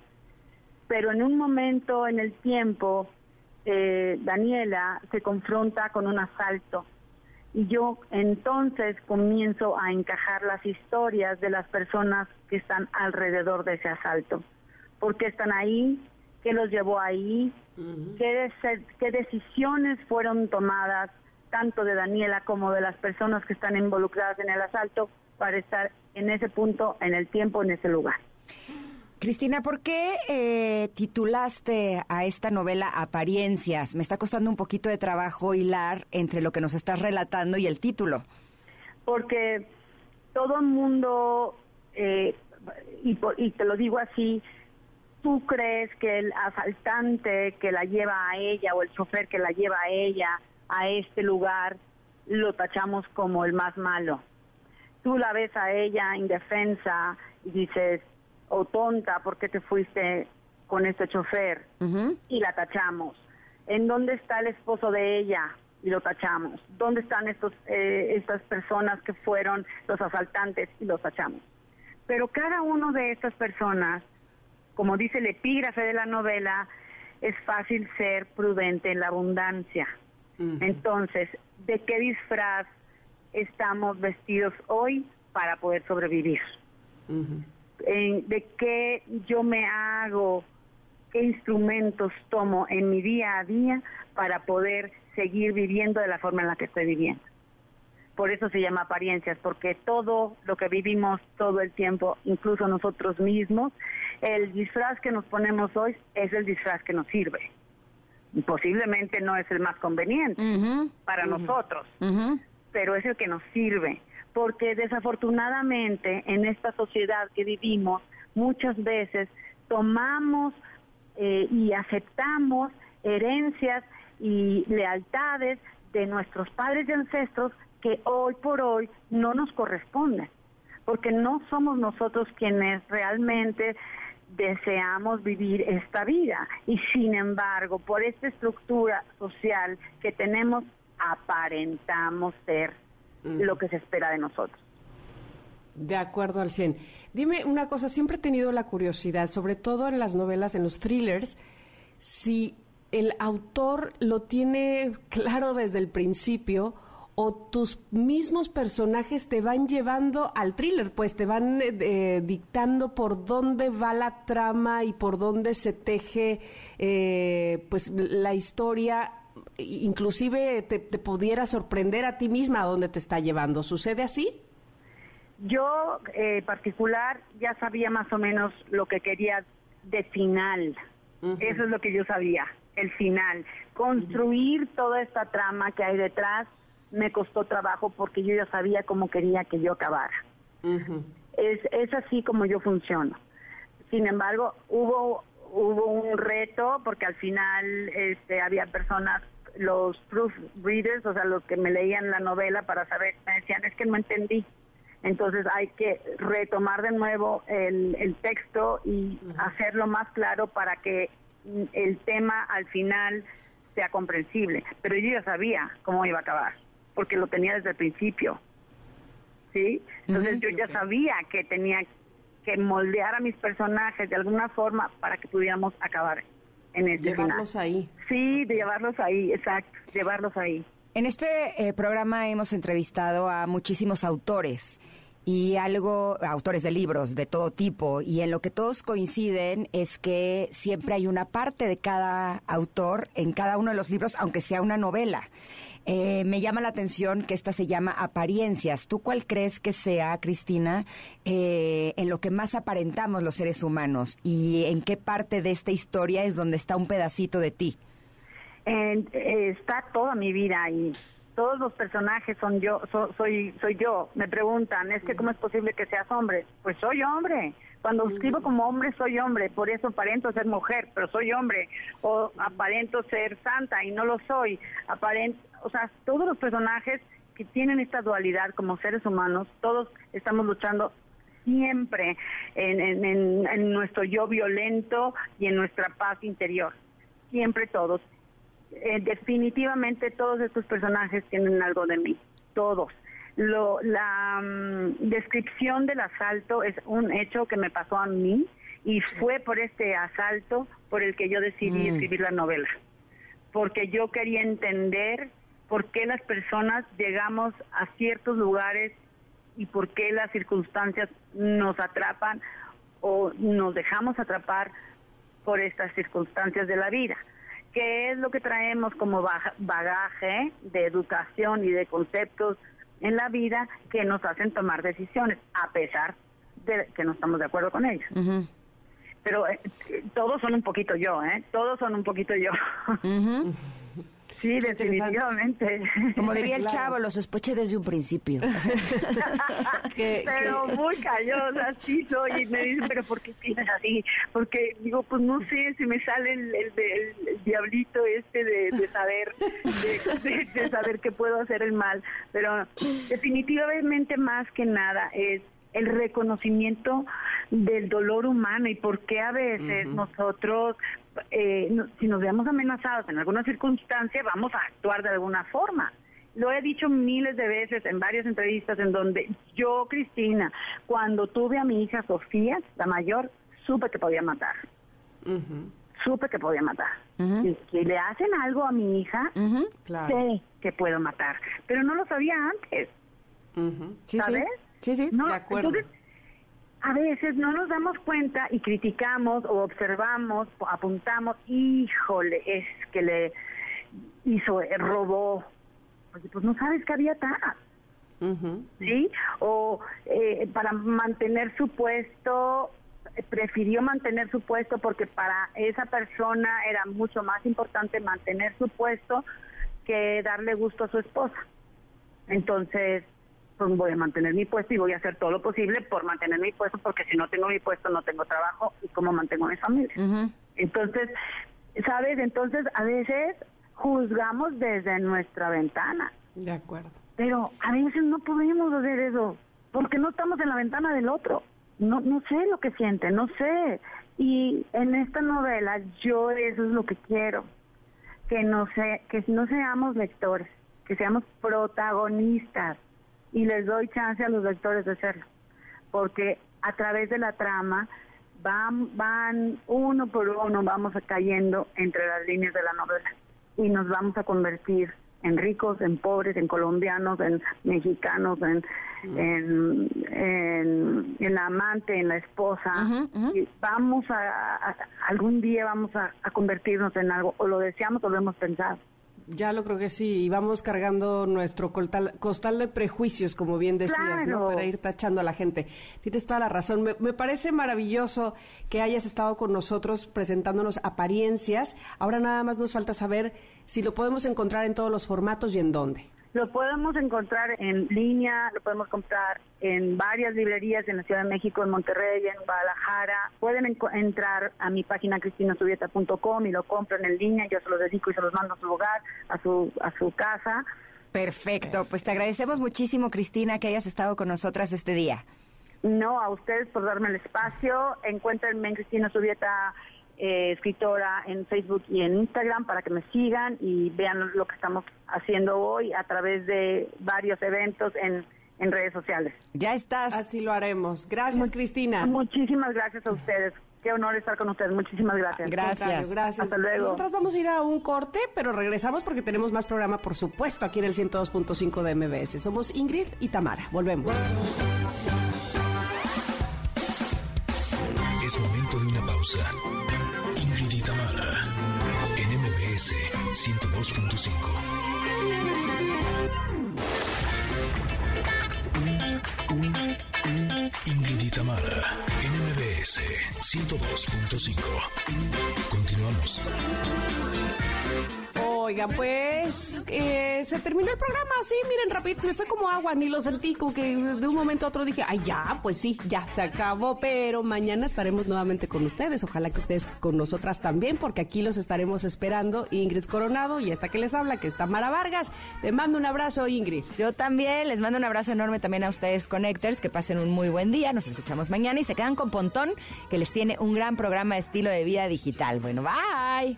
Pero en un momento en el tiempo, eh, Daniela se confronta con un asalto y yo entonces comienzo a encajar las historias de las personas que están alrededor de ese asalto. ¿Por qué están ahí? ¿Qué los llevó ahí? ¿Qué, ¿Qué decisiones fueron tomadas tanto de Daniela como de las personas que están involucradas en el asalto para estar en ese punto, en el tiempo, en ese lugar? Cristina, ¿por qué eh, titulaste a esta novela Apariencias? Me está costando un poquito de trabajo hilar entre lo que nos estás relatando y el título. Porque todo el mundo, eh, y, y te lo digo así, tú crees que el asaltante que la lleva a ella o el chofer que la lleva a ella a este lugar lo tachamos como el más malo. Tú la ves a ella indefensa y dices, o tonta, ¿por qué te fuiste con este chofer? Y la tachamos. ¿En dónde está el esposo de ella? Y lo tachamos. ¿Dónde están estos, eh, estas personas que fueron los asaltantes? Y los tachamos. Pero cada uno de estas personas, como dice el epígrafe de la novela, es fácil ser prudente en la abundancia. Entonces, ¿de qué disfraz estamos vestidos hoy para poder sobrevivir? De qué yo me hago, qué instrumentos tomo en mi día a día para poder seguir viviendo de la forma en la que estoy viviendo. Por eso se llama apariencias, porque todo lo que vivimos todo el tiempo, incluso nosotros mismos, el disfraz que nos ponemos hoy es el disfraz que nos sirve. Posiblemente no es el más conveniente para nosotros, pero es el que nos sirve porque desafortunadamente en esta sociedad que vivimos muchas veces tomamos eh, y aceptamos herencias y lealtades de nuestros padres y ancestros que hoy por hoy no nos corresponden, porque no somos nosotros quienes realmente deseamos vivir esta vida. Y sin embargo por esta estructura social que tenemos aparentamos ser lo que se espera de nosotros. De acuerdo al 100. Dime una cosa, siempre he tenido la curiosidad, sobre todo en las novelas, en los thrillers, si el autor lo tiene claro desde el principio o tus mismos personajes te van llevando al thriller, pues te van eh, eh, dictando por dónde va la trama y por dónde se teje eh, pues la historia inclusive te, pudiera sorprender a ti misma a dónde te está llevando. ¿Sucede así? Yo, eh, particular, ya sabía más o menos lo que quería de final. Eso es lo que yo sabía, el final. Construir toda esta trama que hay detrás me costó trabajo porque yo ya sabía cómo quería que yo acabara. es, es así como yo funciono. Sin embargo, hubo hubo un reto porque al final este, había personas los proofreaders, o sea, los que me leían la novela para saber, me decían, es que no entendí. Entonces hay que retomar de nuevo el, el texto y hacerlo más claro para que el tema al final sea comprensible. Pero yo ya sabía cómo iba a acabar, porque lo tenía desde el principio. ¿Sí? Entonces yo ya sabía que tenía que moldear a mis personajes de alguna forma para que pudiéramos acabar en este Llevarlos ahí. Sí, de llevarlos ahí, exacto, llevarlos ahí. En este eh, programa hemos entrevistado a muchísimos autores y algo, autores de libros de todo tipo, y en lo que todos coinciden es que siempre hay una parte de cada autor en cada uno de los libros, aunque sea una novela. Eh, me llama la atención que esta se llama apariencias. ¿Tú cuál crees que sea, Cristina, eh, en lo que más aparentamos los seres humanos y en qué parte de esta historia es donde está un pedacito de ti? Eh, está toda mi vida ahí todos los personajes son yo, soy, soy yo. Me preguntan, es que cómo es posible que seas hombre. Pues soy hombre. Cuando escribo como hombre, soy hombre. Por eso aparento ser mujer, pero soy hombre. O aparento ser santa y no lo soy. Aparento, o sea, todos los personajes que tienen esta dualidad como seres humanos, todos estamos luchando siempre en, nuestro yo violento y en nuestra paz interior. Siempre todos. Eh, definitivamente todos estos personajes tienen algo de mí, todos. Lo, la mm, descripción del asalto es un hecho que me pasó a mí y fue por este asalto por el que yo decidí mm. escribir la novela, porque yo quería entender por qué las personas llegamos a ciertos lugares y por qué las circunstancias nos atrapan o nos dejamos atrapar por estas circunstancias de la vida. ¿Qué es lo que traemos como bagaje de educación y de conceptos en la vida que nos hacen tomar decisiones, a pesar de que no estamos de acuerdo con ellas? Pero eh, todos son un poquito yo, ¿eh? Todos son un poquito yo. Sí, definitivamente. Como diría el chavo, lo sospeché desde un principio. pero muy callosa, sí soy. Y me dicen, pero ¿por qué piensas así? Porque digo, pues no sé, si me sale el, el, diablito este de, saber, de, saber que puedo hacer el mal. Pero definitivamente más que nada es el reconocimiento del dolor humano y por qué a veces nosotros eh, si nos veamos amenazados en alguna circunstancia, vamos a actuar de alguna forma. Lo he dicho miles de veces en varias entrevistas en donde yo, Cristina, cuando tuve a mi hija Sofía, la mayor, supe que podía matar. Supe que podía matar. Y si le hacen algo a mi hija, sé que puedo matar. Pero no lo sabía antes. ¿Sabes? Sí, sí, de acuerdo a veces no nos damos cuenta y criticamos o observamos, apuntamos, híjole, es que le hizo, eh, robó. pues no sabes que había atrás. ¿Sí? O eh, para mantener su puesto, prefirió mantener su puesto porque para esa persona era mucho más importante mantener su puesto que darle gusto a su esposa. Entonces, pues voy a mantener mi puesto y voy a hacer todo lo posible por mantener mi puesto, porque si no tengo mi puesto no tengo trabajo y cómo mantengo a mi familia. Entonces, ¿sabes? Entonces, a veces juzgamos desde nuestra ventana. De acuerdo. Pero a veces no podemos hacer eso, porque no estamos en la ventana del otro. No, no sé lo que siente, no sé. Y en esta novela yo eso es lo que quiero, que no, sé que no seamos lectores, que seamos protagonistas y les doy chance a los lectores de hacerlo, porque a través de la trama van, van uno por uno, vamos cayendo entre las líneas de la novela y nos vamos a convertir en ricos, en pobres, en colombianos, en mexicanos, en, en, en, la amante, en la esposa. Y vamos a, algún día vamos a, a, convertirnos en algo, o lo deseamos o lo hemos pensado. Ya lo creo que sí, y vamos cargando nuestro costal, de prejuicios, como bien decías, ¿no? Para ir tachando a la gente. Tienes toda la razón. Me, me, parece maravilloso que hayas estado con nosotros presentándonos apariencias. Ahora nada más nos falta saber si lo podemos encontrar en todos los formatos y en dónde. Lo podemos encontrar en línea, lo podemos comprar en varias librerías en la Ciudad de México, en Monterrey, en Guadalajara. Pueden entrar a mi página cristinasubieta.com y lo compran en línea. Yo se los dedico y se los mando a su hogar, a su, a su casa. Perfecto, pues te agradecemos muchísimo, Cristina, que hayas estado con nosotras este día. No, a ustedes por darme el espacio. Encuéntrenme en Cristina Subieta eh, escritora en Facebook y en Instagram para que me sigan y vean lo que estamos haciendo hoy a través de varios eventos en, en redes sociales. Ya estás. Así lo haremos. Gracias, Cristina. Muchísimas gracias a ustedes. Qué honor estar con ustedes. Muchísimas gracias. Gracias. Gracias. Hasta luego. Nosotras vamos a ir a un corte, pero regresamos porque tenemos más programa, por supuesto, aquí en el 102.5 de MBS. Somos Ingrid y Tamara. Volvemos. Es momento de una pausa. 102.5. Ingrid y Tamara, NMBS 102.5. Continuamos. Oiga, pues eh, se terminó el programa. Sí, miren, rápido, se me fue como agua, ni lo sentí, como que de un momento a otro dije, ay, ya, pues sí, ya, se acabó, pero mañana estaremos nuevamente con ustedes. Ojalá que ustedes con nosotras también, porque aquí los estaremos esperando. Ingrid Coronado y esta que les habla, que está Mara Vargas. Te mando un abrazo, Ingrid. Yo también, les mando un abrazo enorme también a ustedes, Connectors, que pasen un muy buen día. Nos escuchamos mañana y se quedan con Pontón, que les tiene un gran programa de estilo de vida digital. Bueno, bye.